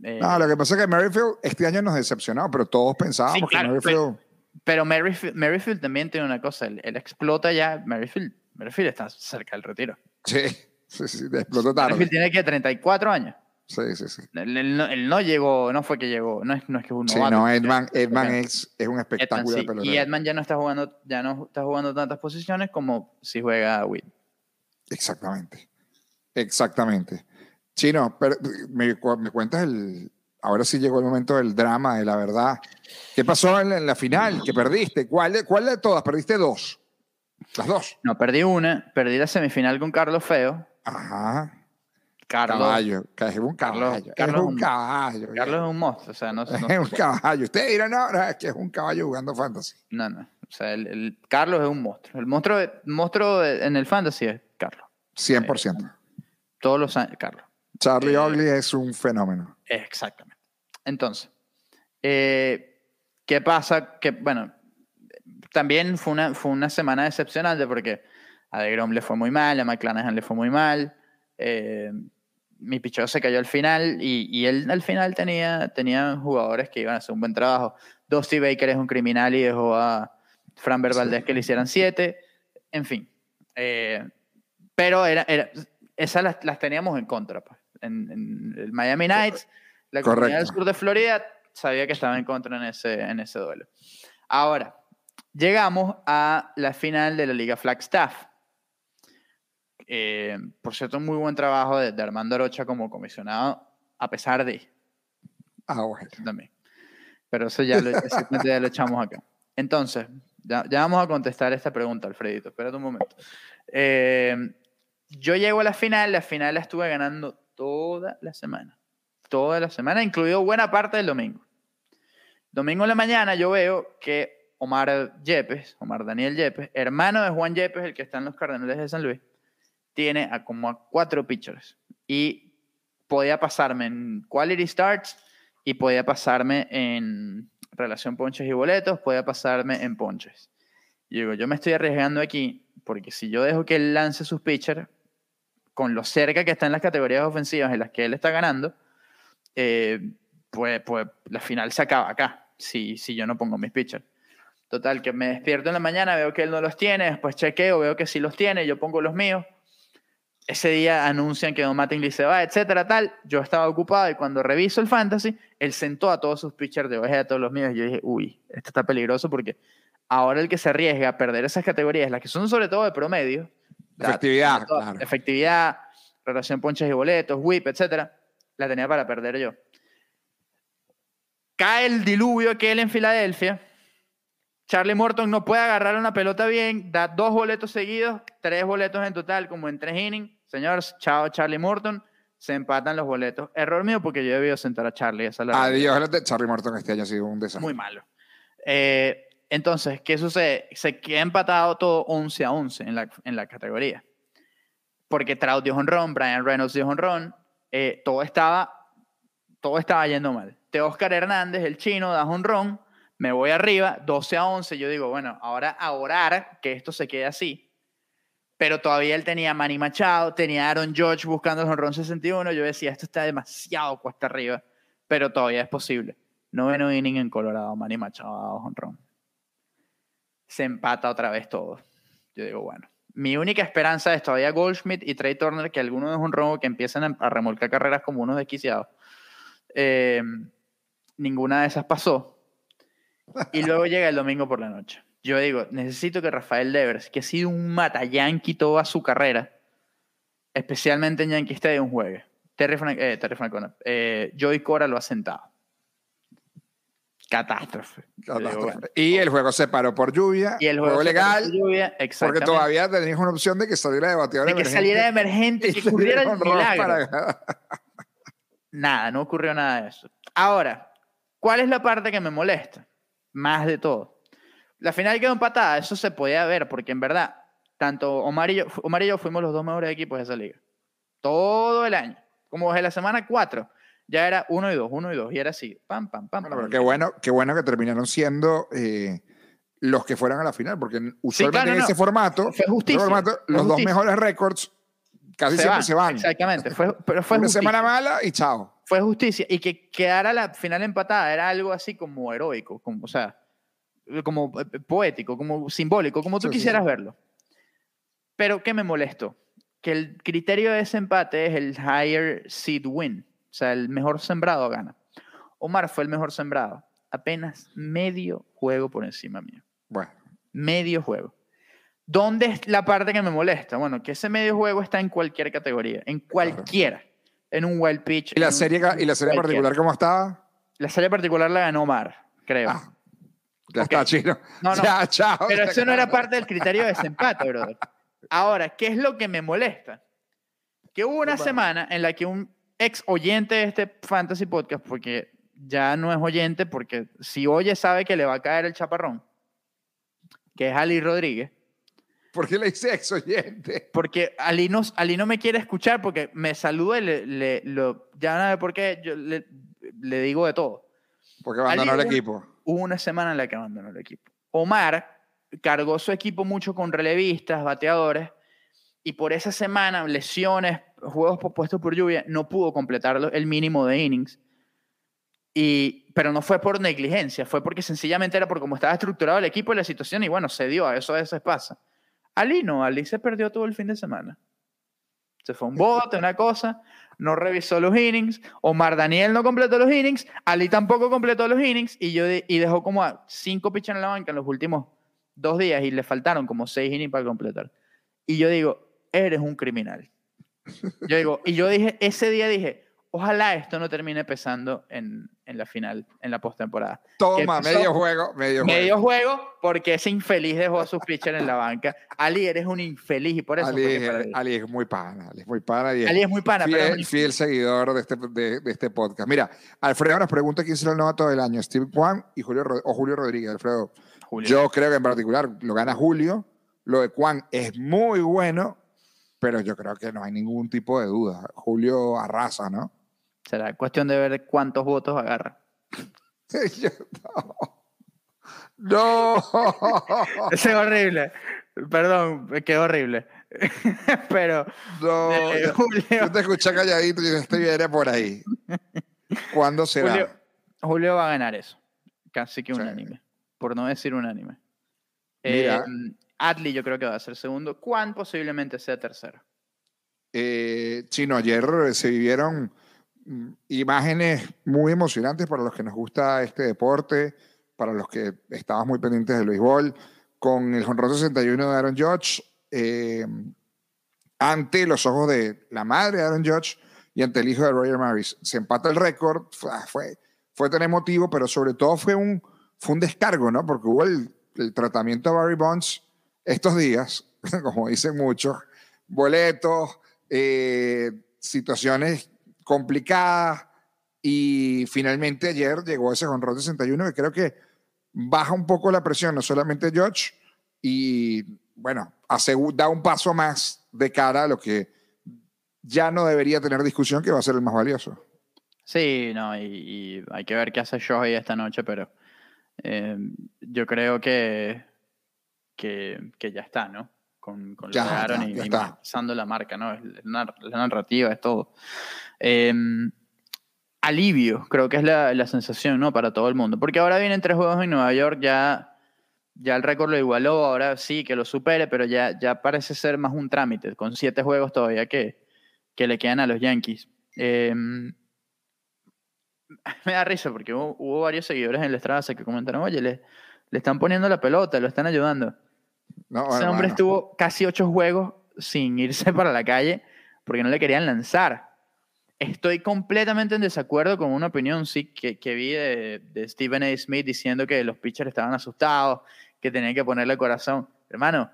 eh, no, lo que pasa es que Merrifield este año nos decepcionó, pero todos pensábamos Sí, claro, que Merrifield Pero Merrifield, Merrifield también tiene una cosa, él, él explota ya, Merrifield, Merrifield está cerca del retiro. sí, sí, sí, explotó tarde. Tiene que 34 años. Sí, sí, sí. Él, él no, él no llegó, no fue que llegó, no es, no es que es un Sí, novato, no, es- Edman, Edman Edman, es, es un Edman, espectáculo de sí. Y Edman ya no está jugando, ya no está jugando tantas posiciones como si juega Witt. Exactamente. Exactamente. Chino, pero me, cu- me cuentas el. Ahora sí llegó el momento del drama, de la verdad. ¿Qué pasó en la, en la final? ¿Que perdiste? ¿Cuál ¿Cuál de todas? Perdiste dos. Las dos. No, perdí una, perdí la semifinal con Carlos Feo. Ajá. Carlos, Caballo. Es un caballo. Carlos es es un un- caballo. Carlos es un monstruo, o sea, no, [LAUGHS] no, Es un caballo. Ustedes dirán, es que es un caballo jugando fantasy. no, no. O sea, el, el- Carlos es un monstruo. El monstruo, monstruo en el fantasy es Carlos. 100%. Todos los años, Carlos. Charlie Eh, Ugly es un fenómeno. Exactamente. Entonces, eh, ¿qué pasa? Que, bueno, también fue una, fue una semana decepcionante porque a DeGrom le fue muy mal, a McClanahan le fue muy mal, eh, mi picheo se cayó al final y, y él al final tenía, tenía jugadores que iban a hacer un buen trabajo. Dusty Baker es un criminal y dejó a Fran Valdez que le hicieran siete, en fin. Eh, pero era, era, esas las, las teníamos en contra. pues. En, en el Miami Knights, la comunidad del Correcto. sur de Florida sabía que estaba en contra en ese, en ese duelo. Ahora, llegamos a la final de la Liga Flagstaff. Eh, por cierto, muy buen trabajo de, de Armando Arocha como comisionado, a pesar de Ah, bueno. también. Pero eso ya lo, ese ya lo echamos acá. Entonces, ya, ya vamos a contestar esta pregunta, Alfredito. Espérate un momento. Eh, yo llego a la final, la final la estuve ganando toda la semana. Toda la semana, incluido buena parte del domingo. Domingo en la mañana yo veo que Omar Yepes, Omar Daniel Yepes, hermano de Juan Yepes, el que está en los Cardenales de San Luis, tiene a como a cuatro pitchers. Y podía pasarme en quality starts y podía pasarme en relación ponches y boletos, podía pasarme en ponches. Y digo, yo me estoy arriesgando aquí porque si yo dejo que él lance sus pitchers, con lo cerca que está en las categorías ofensivas en las que él está ganando, eh, pues, pues la final se acaba acá, si, si yo no pongo mis pitchers. Total, que me despierto en la mañana, veo que él no los tiene, después chequeo, veo que sí los tiene, yo pongo los míos. Ese día anuncian que Don Mattingly se va, etcétera, tal. Yo estaba ocupado y cuando reviso el fantasy, él sentó a todos sus pitchers de oveja a todos los míos. Y yo dije, uy, esto está peligroso porque ahora el que se arriesga a perder esas categorías, las que son sobre todo de promedio, Efectividad, la- claro. efectividad, relación ponches y boletos, whip, etcétera, la tenía para perder yo. Cae el diluvio aquel en Filadelfia. Charlie Morton no puede agarrar una pelota bien, da dos boletos seguidos, tres boletos en total, como en tres innings. Señores, chao Charlie Morton, se empatan los boletos. Error mío porque yo he debido sentar a Charlie. Esa es la realidad. Adiós, de Charlie Morton este año ha sido un desastre. Muy malo. Eh, entonces, ¿qué sucede? Se queda empatado todo 11 a 11 en la, en la categoría. Porque Trout dio honrón, Brian Reynolds dio honrón, eh, todo, estaba, todo estaba yendo mal. Oscar Hernández, el chino, da honrón, me voy arriba, 12 a 11. Yo digo, bueno, ahora a orar que esto se quede así. Pero todavía él tenía Manny Machado, tenía Aaron George buscando el honrón 61. Yo decía, esto está demasiado cuesta arriba, pero todavía es posible. Noveno inning en Colorado, Manny Machado honrón. Se empata otra vez todo. Yo digo, bueno, mi única esperanza es todavía Goldschmidt y Trey Turner, que algunos de honrón que empiezan a, a remolcar carreras como unos desquiciados. Eh, ninguna de esas pasó. Y luego llega el domingo por la noche. Yo digo, necesito que Rafael Devers, que ha sido un matayanqui toda su carrera, especialmente en Yankee Stadium, juegue. Terry, Fran eh, Terry Francona. Eh, Joey Cora lo ha sentado. Catástrofe. Digo, Catástrofe. Y el juego se paró por lluvia. Y el juego, legal. por lluvia, Porque todavía tenías una opción de que saliera de bateador de que emergente. saliera emergente, Y que ocurriera el milagro. Nada, no ocurrió nada de eso. Ahora, ¿cuál es la parte que me molesta? Más de todo. La final quedó empatada, eso se podía ver, porque en verdad, tanto Omar y yo, Omar y yo fuimos los dos mejores equipos de esa liga. Todo el año. Como desde la semana 4, ya era 1 y 2, 1 y 2, y era así, pam, pam, pam. Bueno, pam. pero qué bueno, qué bueno que terminaron siendo eh, los que fueron a la final, porque usualmente claro, en no. ese formato, Fue justicia, formato, los dos mejores récords casi Se siempre van, se van. Exactamente, fue, [LAUGHS] pero fue Una justicia. semana mala y chao. fue justicia. Y que quedara la final empatada era algo así como heroico, como, o sea, como eh, poético, como simbólico, como tú Sí, sí, quisieras sí. verlo. Pero ¿qué me molestó? Que el criterio de ese empate es el higher seed win, o sea, el mejor sembrado gana. Omar fue el mejor sembrado, apenas medio juego por encima mío. Bueno, Medio juego. ¿Dónde es la parte que me molesta? Bueno, que ese medio juego está en cualquier categoría, en cualquiera. En un wild pitch. ¿y la un- serie, y la serie particular cómo estaba? La serie particular la ganó Omar, creo. Ah, ya está, chino. No, no. [LAUGHS] Ya, chao. Pero eso no era parte del criterio de desempate, brother. Ahora, ¿qué es lo que me molesta? Que hubo una Bueno. semana en la que un ex oyente de este Fantasy Podcast, porque ya no es oyente, porque si oye sabe que le va a caer el chaparrón, que es Ali Rodríguez, ¿Por qué le hice ex oyente? porque Ali no, Ali no me quiere escuchar porque me saluda y le, le- lo, ya no sé por qué, yo le, le digo de todo. Porque abandonó el Ali- equipo. hubo una semana en la que abandonó el equipo. Omar cargó su equipo mucho con relevistas, bateadores, y por esa semana, lesiones, juegos pospuestos por lluvia, no pudo completar el mínimo de innings. Y, pero no fue por negligencia, fue porque sencillamente era por cómo estaba estructurado el equipo y la situación, y bueno, se dio, a eso a veces pasa. Ali no, Ali se perdió todo el fin de semana. Se fue un bote, una cosa, no revisó los innings. Omar Daniel no completó los innings. Ali tampoco completó los innings. Y, yo y dejó como cinco pitchers en la banca en los últimos dos días y le faltaron como seis innings para completar. Y yo digo, eres un criminal. Yo digo, y yo dije, ese día dije, ojalá esto no termine pesando en, en la final, en la postemporada. Toma, medio juego, medio, Medio juego. juego porque ese infeliz dejó a sus pitchers en la banca. Ali, eres un infeliz y por eso Ali, es-. Ali es muy pana, Ali es muy pana. y Ali es muy pana, pero es un fiel, fiel seguidor de este, de, de este podcast. Mira, Alfredo nos pregunta quién será el novato del año, Steve Kwan y Julio, o Julio Rodríguez. Alfredo, Julio. yo creo que en particular lo gana Julio. Lo de Kwan es muy bueno, pero yo creo que no hay ningún tipo de duda. Julio arrasa, ¿no? Será cuestión de ver cuántos votos agarra. [LAUGHS] Yo- no. No. [LAUGHS] Ese es horrible. Perdón, quedó horrible. [LAUGHS] Pero No. eh, Yo Julio, te escuché calladito y este viene por ahí. ¿Cuándo será? Julio, Julio va a ganar eso. Casi que Sí. unánime. Por no decir unánime. Eh, Adley yo creo que va a ser segundo. Juan posiblemente sea tercero. Eh, Chino, ayer se vivieron imágenes muy emocionantes para los que nos gusta este deporte, para los que estábamos muy pendientes del béisbol, con el jonrón 61 de Aaron Judge, eh, ante los ojos de la madre de Aaron Judge y ante el hijo de Roger Maris. Se empata el récord, fue, fue tan emotivo, pero sobre todo fue un, fue un descargo, ¿no? Porque hubo el, tratamiento de Barry Bonds estos días, [LAUGHS] como dicen muchos, boletos, eh, situaciones complicadas y finalmente ayer llegó ese jonrón 61 que creo que baja un poco la presión, no solamente George, y bueno, da un paso más de cara a lo que ya no debería tener discusión, que va a ser el más valioso. Sí, no, y, hay que ver qué hace Shohei esta noche, pero eh, yo creo que, que, ya está, ¿no? Con, con ya, lo y, pasando la marca, ¿no? La, la narrativa, es todo. Eh, alivio, creo que es la, la, sensación, ¿no? Para todo el mundo. Porque ahora vienen tres juegos en Nueva York, ya, ya el récord lo igualó, ahora sí que lo supere, pero ya, ya parece ser más un trámite, con siete juegos todavía que, que le quedan a los Yankees. Eh, [LAUGHS] me da risa porque hubo, varios seguidores en la estrada que comentaron, oye, le, le están poniendo la pelota, lo están ayudando. No, Ese hombre estuvo casi ocho juegos sin irse para la calle porque no le querían lanzar. Estoy completamente en desacuerdo con una opinión sí, que, que vi de, de, Stephen A. Smith diciendo que los pitchers estaban asustados, que tenían que ponerle corazón. Hermano,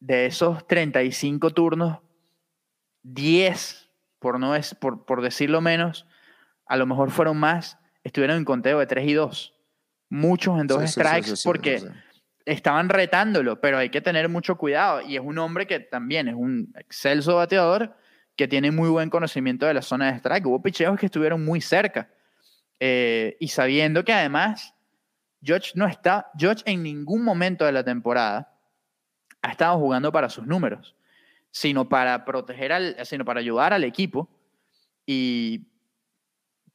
de esos 35 turnos, 10, por, no es, por, por decirlo menos, a lo mejor fueron más, estuvieron en conteo de 3 y 2. Muchos en dos strikes porque estaban retándolo, pero hay que tener mucho cuidado. Y es un hombre que también es un excelso bateador que tiene muy buen conocimiento de la zona de strike. Hubo picheos que estuvieron muy cerca. Eh, y sabiendo que además George no está, George en ningún momento de la temporada ha estado jugando para sus números, sino para proteger al, sino para ayudar al equipo. Y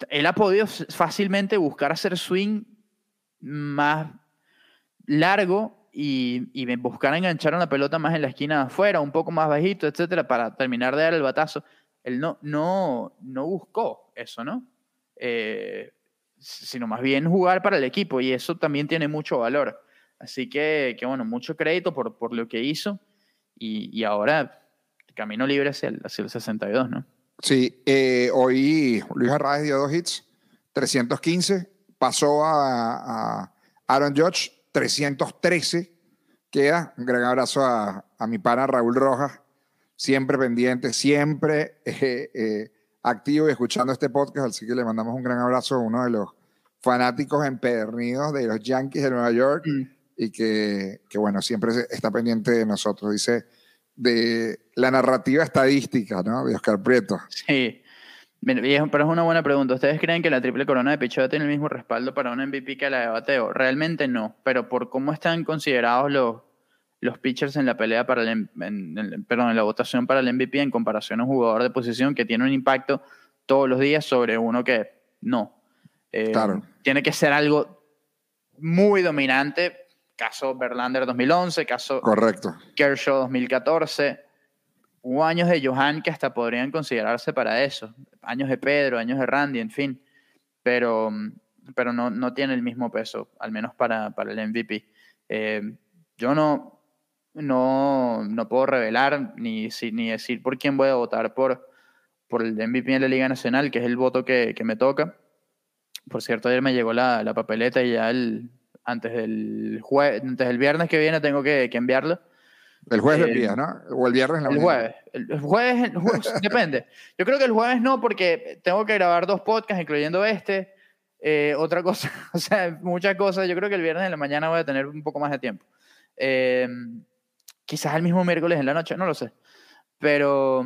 él ha podido fácilmente buscar hacer swing más largo y, y, buscar enganchar una pelota más en la esquina de afuera, un poco más bajito, etcétera, para terminar de dar el batazo. Él no, no, no buscó eso, ¿no? Eh, sino más bien jugar para el equipo y eso también tiene mucho valor. Así que, que bueno, mucho crédito por, por lo que hizo y, y ahora camino libre hacia el, hacia el 62, ¿no? Sí, eh, hoy Luis Arraez dio dos hits, 315, pasó a, a Aaron Judge, 313, queda. Un gran abrazo a, a mi pana Raúl Rojas, siempre pendiente, siempre [LAUGHS] eh, eh, activo y escuchando este podcast, así que le mandamos un gran abrazo a uno de los fanáticos empedernidos de los Yankees de Nueva York mm. y que, que, bueno, siempre está pendiente de nosotros. Dice de la narrativa estadística, ¿no? De Oscar Prieto. Sí. Pero es una buena pregunta. ¿Ustedes creen que la triple corona de picheo tiene el mismo respaldo para un MVP que la de bateo? Realmente no, pero por cómo están considerados los, los pitchers en la pelea para el, perdón, en la votación para el MVP en comparación a un jugador de posición que tiene un impacto todos los días sobre uno que no. Eh, claro. Tiene que ser algo muy dominante Caso Verlander 2011, caso Correcto. Kershaw 2014. Hubo años de Johan que hasta podrían considerarse para eso. Años de Pedro, años de Randy, en fin. Pero, pero no, no tiene el mismo peso, al menos para, para el MVP. Eh, yo no, no, no puedo revelar ni, ni decir por quién voy a votar por, por el MVP de la Liga Nacional, que es el voto que, que me toca. Por cierto, ayer me llegó la, la papeleta y ya el, antes del, jue antes del viernes que viene tengo que, que enviarlo. El jueves del día, ¿no? O el viernes en la El jueves. El jueves, el jueves [LAUGHS] depende. Yo creo que el jueves no, porque tengo que grabar dos podcasts, incluyendo este. Eh, otra cosa, [LAUGHS] o sea, muchas cosas. Yo creo que el viernes en la mañana voy a tener un poco más de tiempo. Eh, quizás el mismo miércoles en la noche, no lo sé. Pero,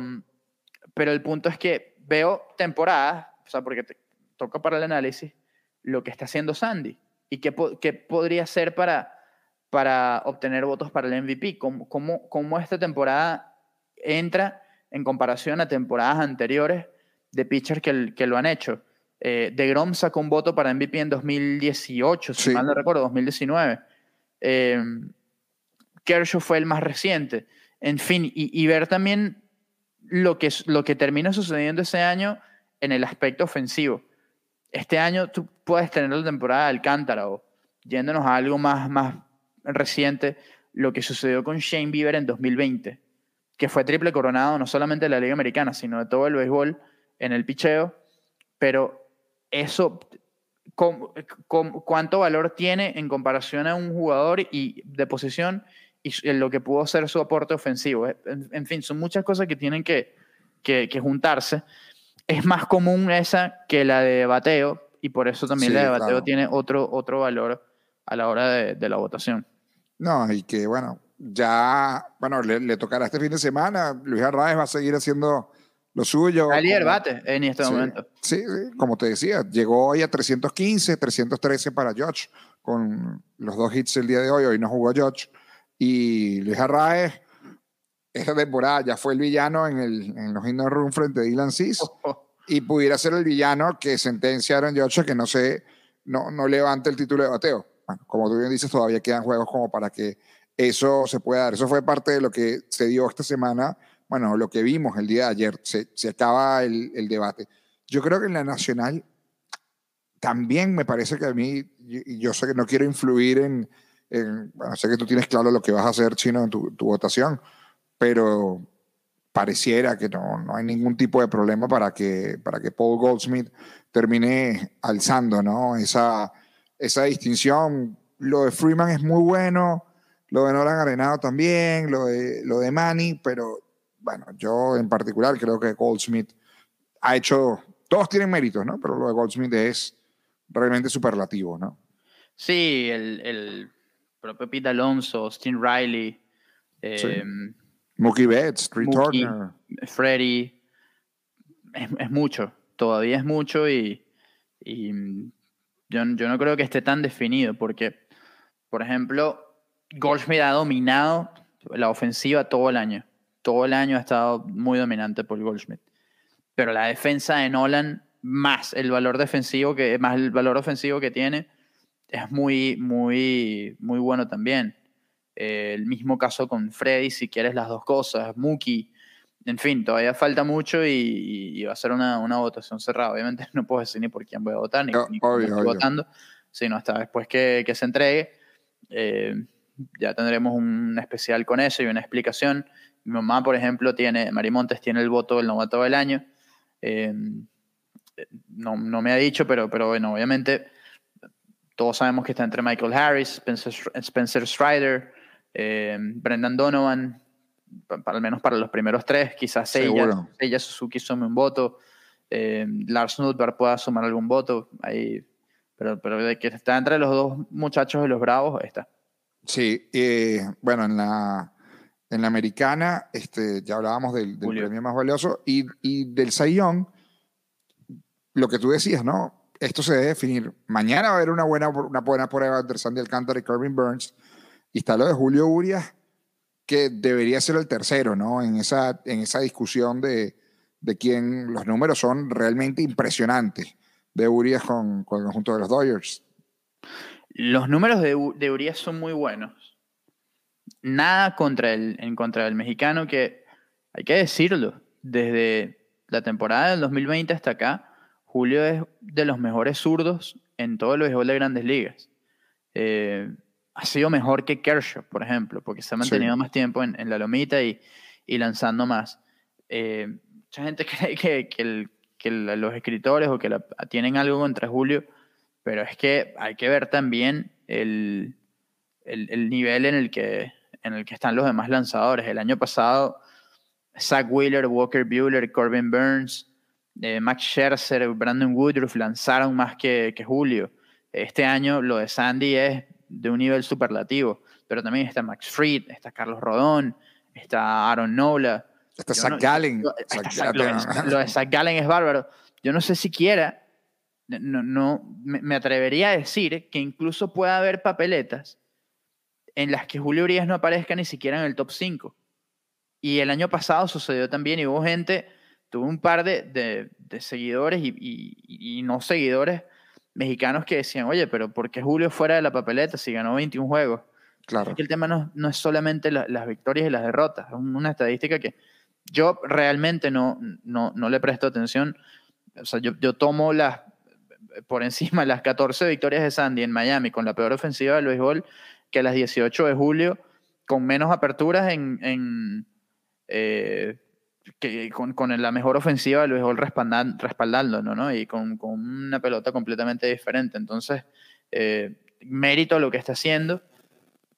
pero el punto es que veo temporadas, o sea, porque te toca para el análisis, lo que está haciendo Sandy ¿Y qué, qué podría ser para, para obtener votos para el MVP? ¿Cómo, cómo, cómo esta temporada entra en comparación a temporadas anteriores de pitchers que, que lo han hecho? Eh, de Grom sacó un voto para MVP en 2018, si mal no recuerdo, 2019. Eh, Kershaw fue el más reciente. En fin, y, y, ver también lo que, lo que termina sucediendo ese año en el aspecto ofensivo. Este año tú puedes tener la temporada de Alcántara o yéndonos a algo más, más reciente, lo que sucedió con Shane Bieber en 2020, que fue triple coronado no solamente de la Liga Americana, sino de todo el béisbol en el picheo, pero eso, cuánto valor tiene en comparación a un jugador y de posición y lo que pudo ser su aporte ofensivo. En, fin, son muchas cosas que tienen que, que, juntarse. Es más común esa que la de bateo y por eso también la de bateo tiene otro, otro valor a la hora de, de, la votación. No, y que bueno, ya, bueno, le, le tocará este fin de semana. Luis Arraez va a seguir haciendo lo suyo. Ali bate en este momento. Sí, sí, como te decía, llegó hoy a 315, 313 para George con los dos hits el día de hoy. Hoy no jugó George. Y Luis Arraez, esta temporada ya fue el villano en, el, en los Indoor Room frente a Dylan Cis. [LAUGHS] Y pudiera ser el villano que sentencia a Aaron George que no se no, no levante el título de bateo. Bueno, como tú bien dices, todavía quedan juegos como para que eso se pueda dar. Eso fue parte de lo que se dio esta semana bueno, lo que vimos el día de ayer, se, se acaba el, el, debate. Yo creo que en la nacional también me parece que a mí, y yo, sé que no quiero influir en, en, bueno, sé que tú tienes claro lo que vas a hacer, Chino, en tu, tu votación, pero pareciera que no, no, hay ningún tipo de problema para que, para que Paul Goldsmith termine alzando ¿no? esa, esa distinción. Lo de Freeman es muy bueno, lo de Nolan Arenado también, lo de, lo de Manny, pero bueno, yo en particular creo que Goldsmith ha hecho, todos tienen méritos, ¿no? Pero lo de Goldsmith es realmente superlativo, ¿no? Sí, el, el propio Pete Alonso, Austin Riley, eh, Mookie Betts, Turner. Freddie, es, mucho, todavía es mucho y, y yo, yo no creo que esté tan definido porque, por ejemplo, Goldsmith ha dominado la ofensiva todo el año todo el año ha estado muy dominante por Goldschmidt. Pero la defensa de Nolan, más el valor defensivo que, más el valor ofensivo que tiene, es muy, muy, muy bueno también. Eh, el mismo caso con Freddy, si quieres las dos cosas, Mookie. En fin, todavía falta mucho y, va a ser una, una, votación cerrada. Obviamente [LAUGHS] no puedo decir ni por quién voy a votar, ni, por quién estoy votando, sino hasta después que, que se entregue. Eh, ya tendremos un especial con eso y una explicación. Mi mamá, por ejemplo, tiene, Marimontes tiene el voto del novato del año. Eh, no, no, me ha dicho, pero, pero bueno, obviamente todos sabemos que está entre Michael Harris, Spencer, Spencer Strider, eh, Brendan Donovan, para, al menos para los primeros tres, quizás ella, ella Suzuki sume un voto, eh, Lars Nutbar pueda sumar algún voto, ahí, pero, pero de que está entre los dos muchachos de los Bravos, está. Sí, bueno, en la, en la americana, este, ya hablábamos del, premio más valioso, y, y del Sayón, lo que tú decías, ¿no? Esto se debe definir. Mañana va a haber una buena, una buena prueba entre Sandy Alcántara y Corbin Burns, y está lo de Julio Urias, que debería ser el tercero, ¿no? En esa, en esa discusión de, de quién los números son realmente impresionantes de Urias con, con el conjunto de los Dodgers. Los números de, Urias son muy buenos nada contra el, en contra del mexicano que, hay que decirlo, desde la temporada del 2020 hasta acá, Julio es de los mejores zurdos en todo el béisbol de grandes ligas. Eh, ha sido mejor que Kershaw, por ejemplo, porque se ha mantenido más tiempo en, la lomita y, y lanzando más. Eh, mucha gente [LAUGHS] cree que, que, que, los escritores o que tienen algo contra Julio, pero es que hay que ver también el, el, el nivel en el que en el que están los demás lanzadores. El año pasado, Zach Wheeler, Walker Buehler, Corbin Burns, eh, Max Scherzer, Brandon Woodruff lanzaron más que, que, Julio. Este año lo de Sandy es de un nivel superlativo, pero también está Max Fried, está Carlos Rodón, está Aaron Nola. Está Zach Gallen. Lo, de Zach Gallen es bárbaro. Yo no sé siquiera, no, no me atrevería a decir que incluso pueda haber papeletas en las que Julio Urias no aparezca ni siquiera en el top 5. Y el año pasado sucedió también y hubo gente, tuve un par de, de, seguidores y, y, no seguidores mexicanos que decían, oye, pero ¿por qué Julio fuera de la papeleta si ganó 21 juegos? Claro. Es que el tema no, no es solamente las victorias y las derrotas, es una estadística que yo realmente no, no, no le presto atención. O sea, yo, yo tomo las, por encima [LAUGHS] las 14 victorias de Sandy en Miami con la peor ofensiva del béisbol que las 18 de julio con menos aperturas en, en eh, que con, con, la mejor ofensiva del béisbol respaldando, ¿no? Y con, con, una pelota completamente diferente. Entonces, eh, mérito a lo que está haciendo.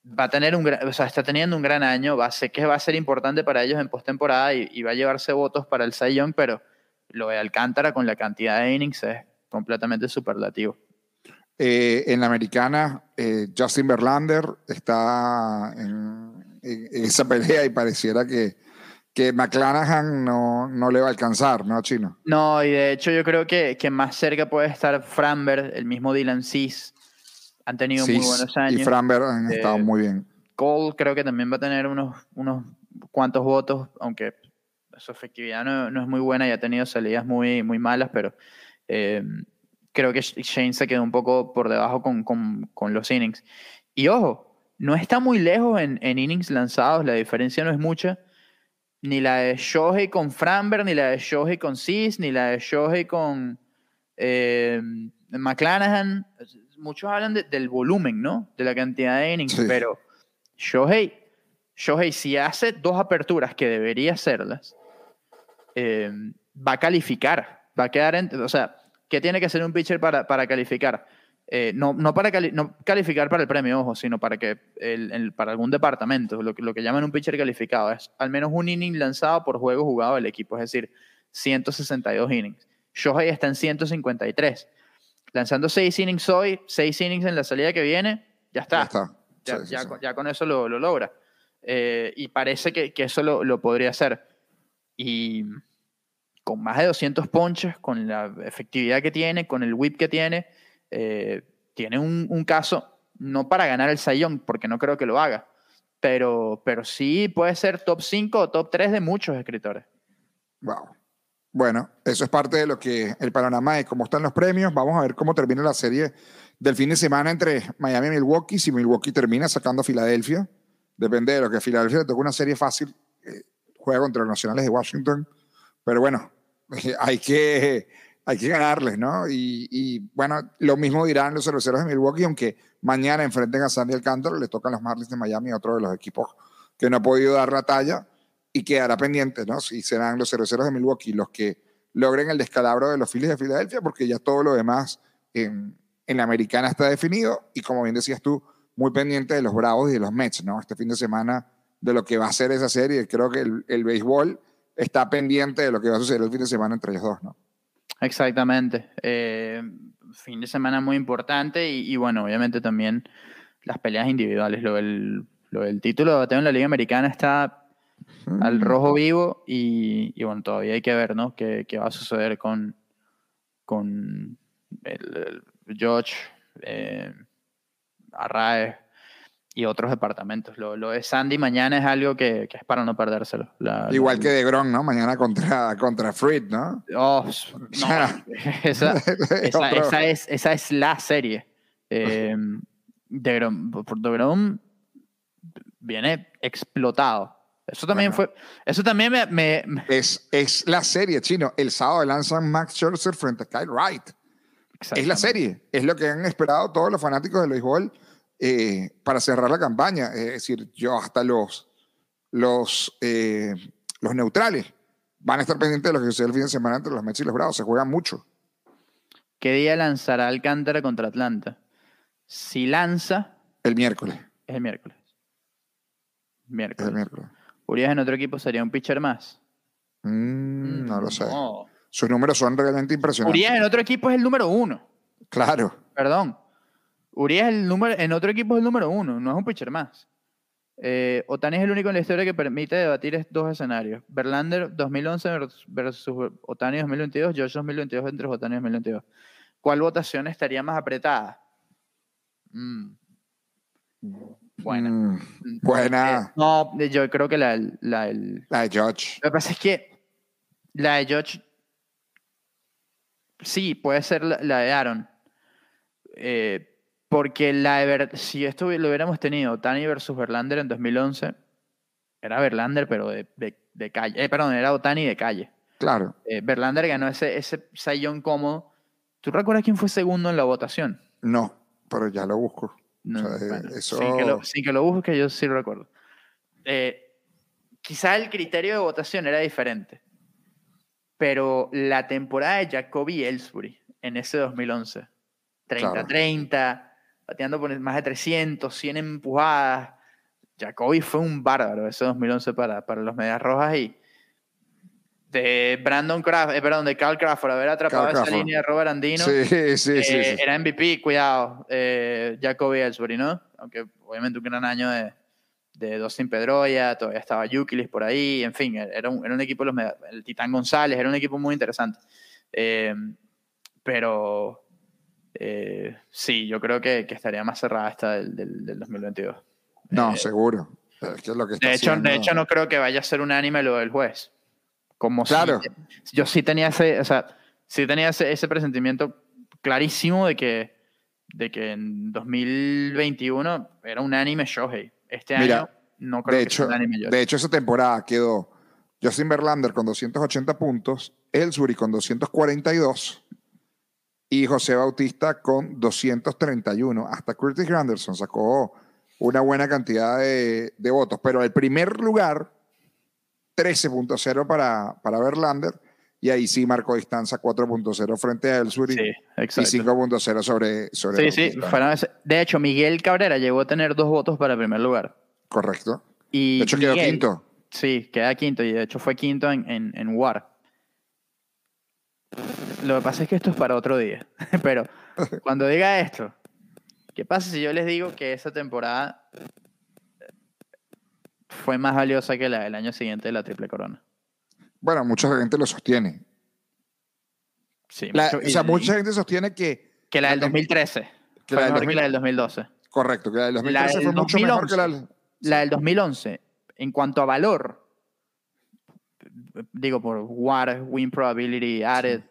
Va a tener un o sea, está teniendo un gran año. Va a ser que va a ser importante para ellos en postemporada y, y va a llevarse votos para el Cy pero lo de Alcántara con la cantidad de innings es completamente superlativo. Eh, en la americana, eh, Justin Verlander está en, esa pelea y pareciera que, que McClanahan no, no, le va a alcanzar, ¿no, Chino? No, y de hecho yo creo que, que más cerca puede estar Framber, el mismo Dylan Cis. Han tenido muy buenos años. Y Framber han estado muy bien. Cole creo que también va a tener unos, unos cuantos votos, aunque su efectividad no, no, es muy buena y ha tenido salidas muy, muy malas, pero eh, creo que Shane se quedó un poco por debajo con, con, con, los innings. Y ojo, no está muy lejos en, en, innings lanzados, la diferencia no es mucha. Ni la de Shohei con Framberg, ni la de Shohei con Cis, ni la de Shohei con eh, McClanahan. Muchos hablan del volumen, ¿no? De la cantidad de innings, pero Shohei, Shohei, si hace dos aperturas que debería hacerlas, eh, va a calificar, va a quedar en, o sea, ¿qué tiene que hacer un pitcher para, para calificar? Eh, no, no para no calificar para el premio, ojo, sino para que el, para algún departamento, lo que, lo que llaman un pitcher calificado, es al menos un inning lanzado por juego jugado del equipo, es decir, 162 innings. Shohei está en 153. Lanzando 6 innings hoy, 6 innings en la salida que viene, ya está. Ya, está. ya, ya, con eso lo, lo logra. Eh, y parece que, que eso lo, lo podría hacer. Y con más de 200 ponches, con la efectividad que tiene, con el whip que tiene, eh, tiene un, un, caso, no para ganar el Sayón, porque no creo que lo haga, pero, pero sí puede ser top 5 o top 3 de muchos escritores. Wow. Bueno, eso es parte de lo que el panorama de cómo están los premios. Vamos a ver cómo termina la serie del fin de semana entre Miami y Milwaukee. Si Milwaukee termina sacando a Filadelfia, depende de lo que Filadelfia le toque una serie fácil. Eh, juega contra los Nacionales de Washington pero bueno, [LAUGHS] hay que, hay que ganarles, ¿no? Y, bueno, lo mismo dirán los cerveceros de Milwaukee, aunque mañana enfrenten a Sandy Alcántara, le tocan los Marlins de Miami, otro de los equipos que no ha podido dar la talla y quedará pendiente, ¿no? Si serán los cerveceros de Milwaukee los que logren el descalabro de los Phillies de Filadelfia, porque ya todo lo demás en, en la americana está definido y como bien decías tú, muy pendiente de los Bravos y de los Mets, ¿no? Este fin de semana de lo que va a ser esa serie, creo que el, el béisbol está pendiente de lo que va a suceder el fin de semana entre ellos dos, ¿no? Exactamente. Eh, fin de semana muy importante y, y, bueno, obviamente también las peleas individuales. Lo del, lo del título de bateo en la Liga Americana está al rojo vivo y, y, bueno, todavía hay que ver, ¿no? ¿Qué, qué va a suceder con, con el, el George, eh, Arraez, y otros departamentos. Lo, lo, de Sandy mañana es algo que, que es para no perdérselo. La, Igual la, que de Gron, ¿no? Mañana contra, contra Fried, ¿no? Oh, no. [LAUGHS] esa, esa, esa, es, esa es la serie. Eh, de Grom, de Grom viene explotado. Eso también bueno, fue. Eso también me. me, es, es la serie, chino. El sábado lanzan Max Scherzer frente a Kyle Wright. Es la serie. Es lo que han esperado todos los fanáticos del béisbol eh, para cerrar la campaña. Es decir, yo hasta los, los, eh, los neutrales van a estar pendientes de lo que sucede el fin de semana entre los Mets y los Bravos. Se juega mucho. ¿Qué día lanzará Alcántara contra Atlanta? Si lanza. El miércoles. Es el miércoles. Miércoles. Es el miércoles. ¿Urias en otro equipo sería un pitcher más? Mm, no lo sé. No. Sus números son realmente impresionantes. Urias en otro equipo es el número uno. Claro. Perdón. Urias el número, en otro equipo es el número uno, no es un pitcher más. Eh, Otani es el único en la historia que permite debatir dos escenarios. Verlander 2011 versus Otani 2022, George 2022 entre Otani 2022. ¿Cuál votación estaría más apretada? Mm. Buena. Mm, buena. Eh, no, yo creo que la, la, el, la de George. Lo que pasa es que la de George sí, puede ser la, la de Aaron. Eh, porque la si esto lo hubiéramos tenido, Tani versus Verlander en 2011, era Verlander, pero de, de de calle. Eh, perdón, era Otani de calle. Claro. Eh, Verlander ganó ese, ese sayón cómodo. ¿Tú recuerdas quién fue segundo en la votación? No, pero ya lo busco. No, O sea, bueno, eso- sin, que lo, sin que lo busque, yo sí lo recuerdo. Eh, quizá el criterio de votación era diferente, pero la temporada de Jacoby Ellsbury en ese 2011, 30-30, bateando por más de 300, 100 empujadas. Jacoby fue un bárbaro ese 2011 para, para los Medias Rojas y de Brandon Craft, eh, perdón, de Carl Crawford haber atrapado esa línea de Robert Andino. Sí, sí, sí. Eh, sí. Era MVP, cuidado, eh, Jacoby Ellsbury, ¿no? Aunque obviamente un gran año de, de Dustin Pedroia, todavía estaba Yukilis por ahí, en fin, era un, era un equipo, los el Titán González, era un equipo muy interesante. Eh, pero eh, sí, yo creo que, que estaría más cerrada esta del, del, del 2022. No, Eh, seguro. Es que lo que está de hecho, de hecho, no creo que vaya a ser unánime lo del juez. Como si- Claro. yo sí tenía ese, o sea, sí tenía ese, ese presentimiento clarísimo de que, de que en 2021 era unánime Shohei. Este Mira, año no creo de que sea hecho, unánime Shohei. de hecho, esa temporada quedó Justin Verlander con 280 puntos, Ellsbury con 242 y José Bautista con 231. Hasta Curtis Granderson sacó una buena cantidad de, de votos, pero el primer lugar, 13.0 para, para Verlander, y ahí sí marcó distancia 4.0 frente a Ellsbury Sí, y exacto. 5.0 sobre, sobre Sí, sí, fueron de hecho, Miguel Cabrera llegó a tener dos votos para el primer lugar. Correcto. Y De hecho, quedó Miguel- quinto. Sí, queda quinto y de hecho fue quinto en, en, en WAR. Lo que pasa es que esto es para otro día. [LAUGHS] Pero cuando diga esto, ¿qué pasa si yo les digo que esa temporada fue más valiosa que la del año siguiente de la Triple Corona? Bueno, mucha gente lo sostiene. Sí, La- mucho- o sea, y- mucha gente sostiene que, que la del la tem- 2013 que fue la del mejor que 2000 la del 2012. correcto, que la del La 2013 del fue mucho mejor que la del... La del 2011, en cuanto a valor, digo, por War, Win Probability, Added, sí.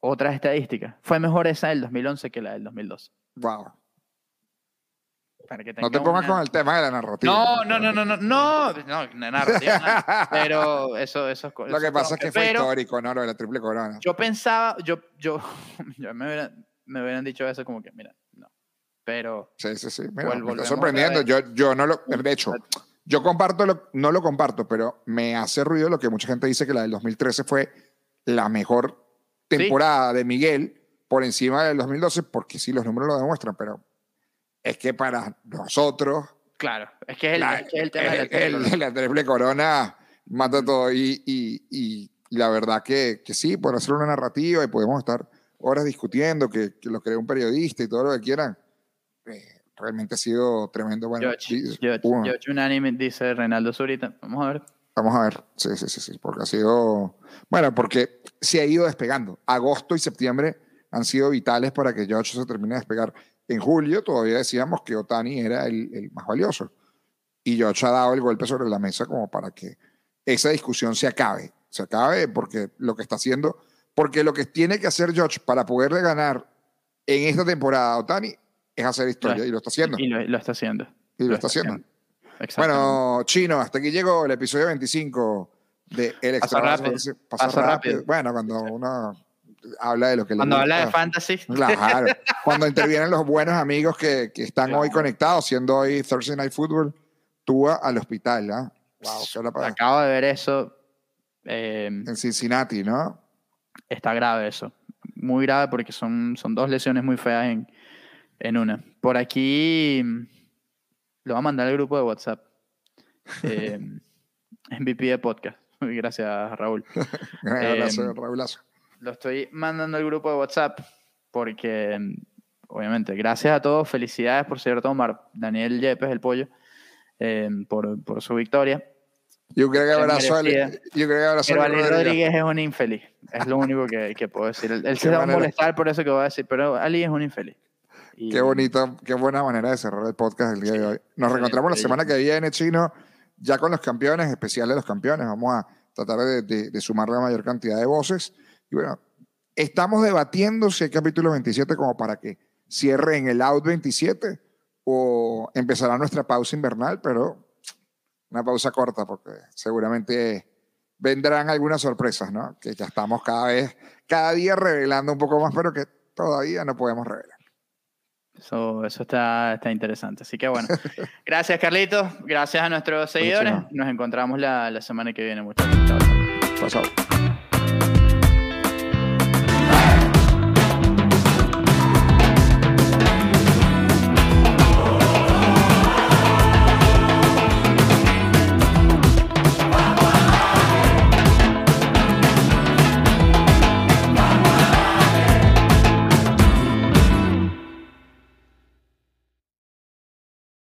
otras estadísticas. Fue mejor esa del 2011 que la del 2012. Wow. No te pongas con el tema de la narrativa. No, no, no, no, no, no, no, no narrativa. No. [LAUGHS] Pero eso, eso es Lo que pasa es que fue histórico, ¿no? Lo de la triple corona. Yo pensaba, yo, yo, [LAUGHS] yo me, hubieran, me, hubieran, dicho eso como que, mira, no. Pero. Sí, sí, sí. Me está sorprendiendo. Yo, yo no lo. De hecho, yo comparto, lo- no lo comparto, pero me hace ruido lo que mucha gente dice que la del 2013 fue la mejor temporada de Miguel por encima del 2012, porque sí, los números lo demuestran, pero es que para nosotros claro, es que es el, la, es que es el tema de la el- triple el- corona. la triple corona mata todo. Y, y- y- y la verdad que, que sí, por hacer una narrativa y podemos estar horas discutiendo que, que lo creó un periodista y todo lo que quieran. eh, realmente ha sido tremendo. Bueno, George, George. George Unánime, dice Reinaldo Zurita. Vamos a ver. Vamos a ver. Sí, sí, sí, sí, porque ha sido. Bueno, porque se ha ido despegando. Agosto y septiembre han sido vitales para que George se termine de despegar. En julio todavía decíamos que Otani era el, el más valioso. Y George ha dado el golpe sobre la mesa como para que esa discusión se acabe. Se acabe porque lo que está haciendo. Porque lo que tiene que hacer George para poderle ganar en esta temporada a Otani es hacer historia. Lo- y lo está haciendo. Y lo, lo está haciendo. Y lo está haciendo. Bueno, Chino, hasta aquí llegó el episodio 25 de El Pasa Extra. rápido, Pasa, pasa rápido. rápido. Bueno, cuando uno habla de lo que le Cuando habla de fantasy, Claro. [LAUGHS] Cuando intervienen los buenos amigos que, que están hoy conectados, siendo hoy Thursday Night Football, tú al hospital, ¿ah? Wow, qué hora para- acabo de ver eso. eh, En Cincinnati, ¿no? está grave eso. Muy grave porque son, son dos lesiones muy feas en, en una. Por aquí mm, lo voy a mandar al grupo de WhatsApp. Eh, [LAUGHS] MVP de podcast. [LAUGHS] Gracias, Raúl. Un [LAUGHS] abrazo, Em, Raulazo. Lo estoy mandando al grupo de WhatsApp porque, mm, obviamente, gracias a todos. Felicidades por ser Tomar. Daniel Yepes, el pollo, eh, por, por su victoria. Yo creo que qué abrazo a merecida. yo creo que abrazo Pero a Ali Rodríguez. Es un infeliz. Es lo único que, que puedo decir. Él, él se va a molestar por eso que voy a decir, pero Ali es un infeliz. Y- Qué bonito, qué buena manera de cerrar el podcast el día de hoy. Nos reencontramos la semana que viene, Chino, ya con los campeones, especial de los campeones. Vamos a tratar de, de- de sumar la mayor cantidad de voces. Y bueno, estamos debatiendo si hay capítulo 27 como para que cierre en el out 27 o empezará nuestra pausa invernal, pero una pausa corta porque seguramente vendrán algunas sorpresas, ¿no? Que ya estamos cada vez, cada día revelando un poco más, pero que todavía no podemos revelar. Eso, eso está, está interesante. Así que bueno, [LAUGHS] gracias Carlitos, gracias a nuestros seguidores. Nos encontramos la, la semana que viene, muchachos. Chao, chao. Chao, chao.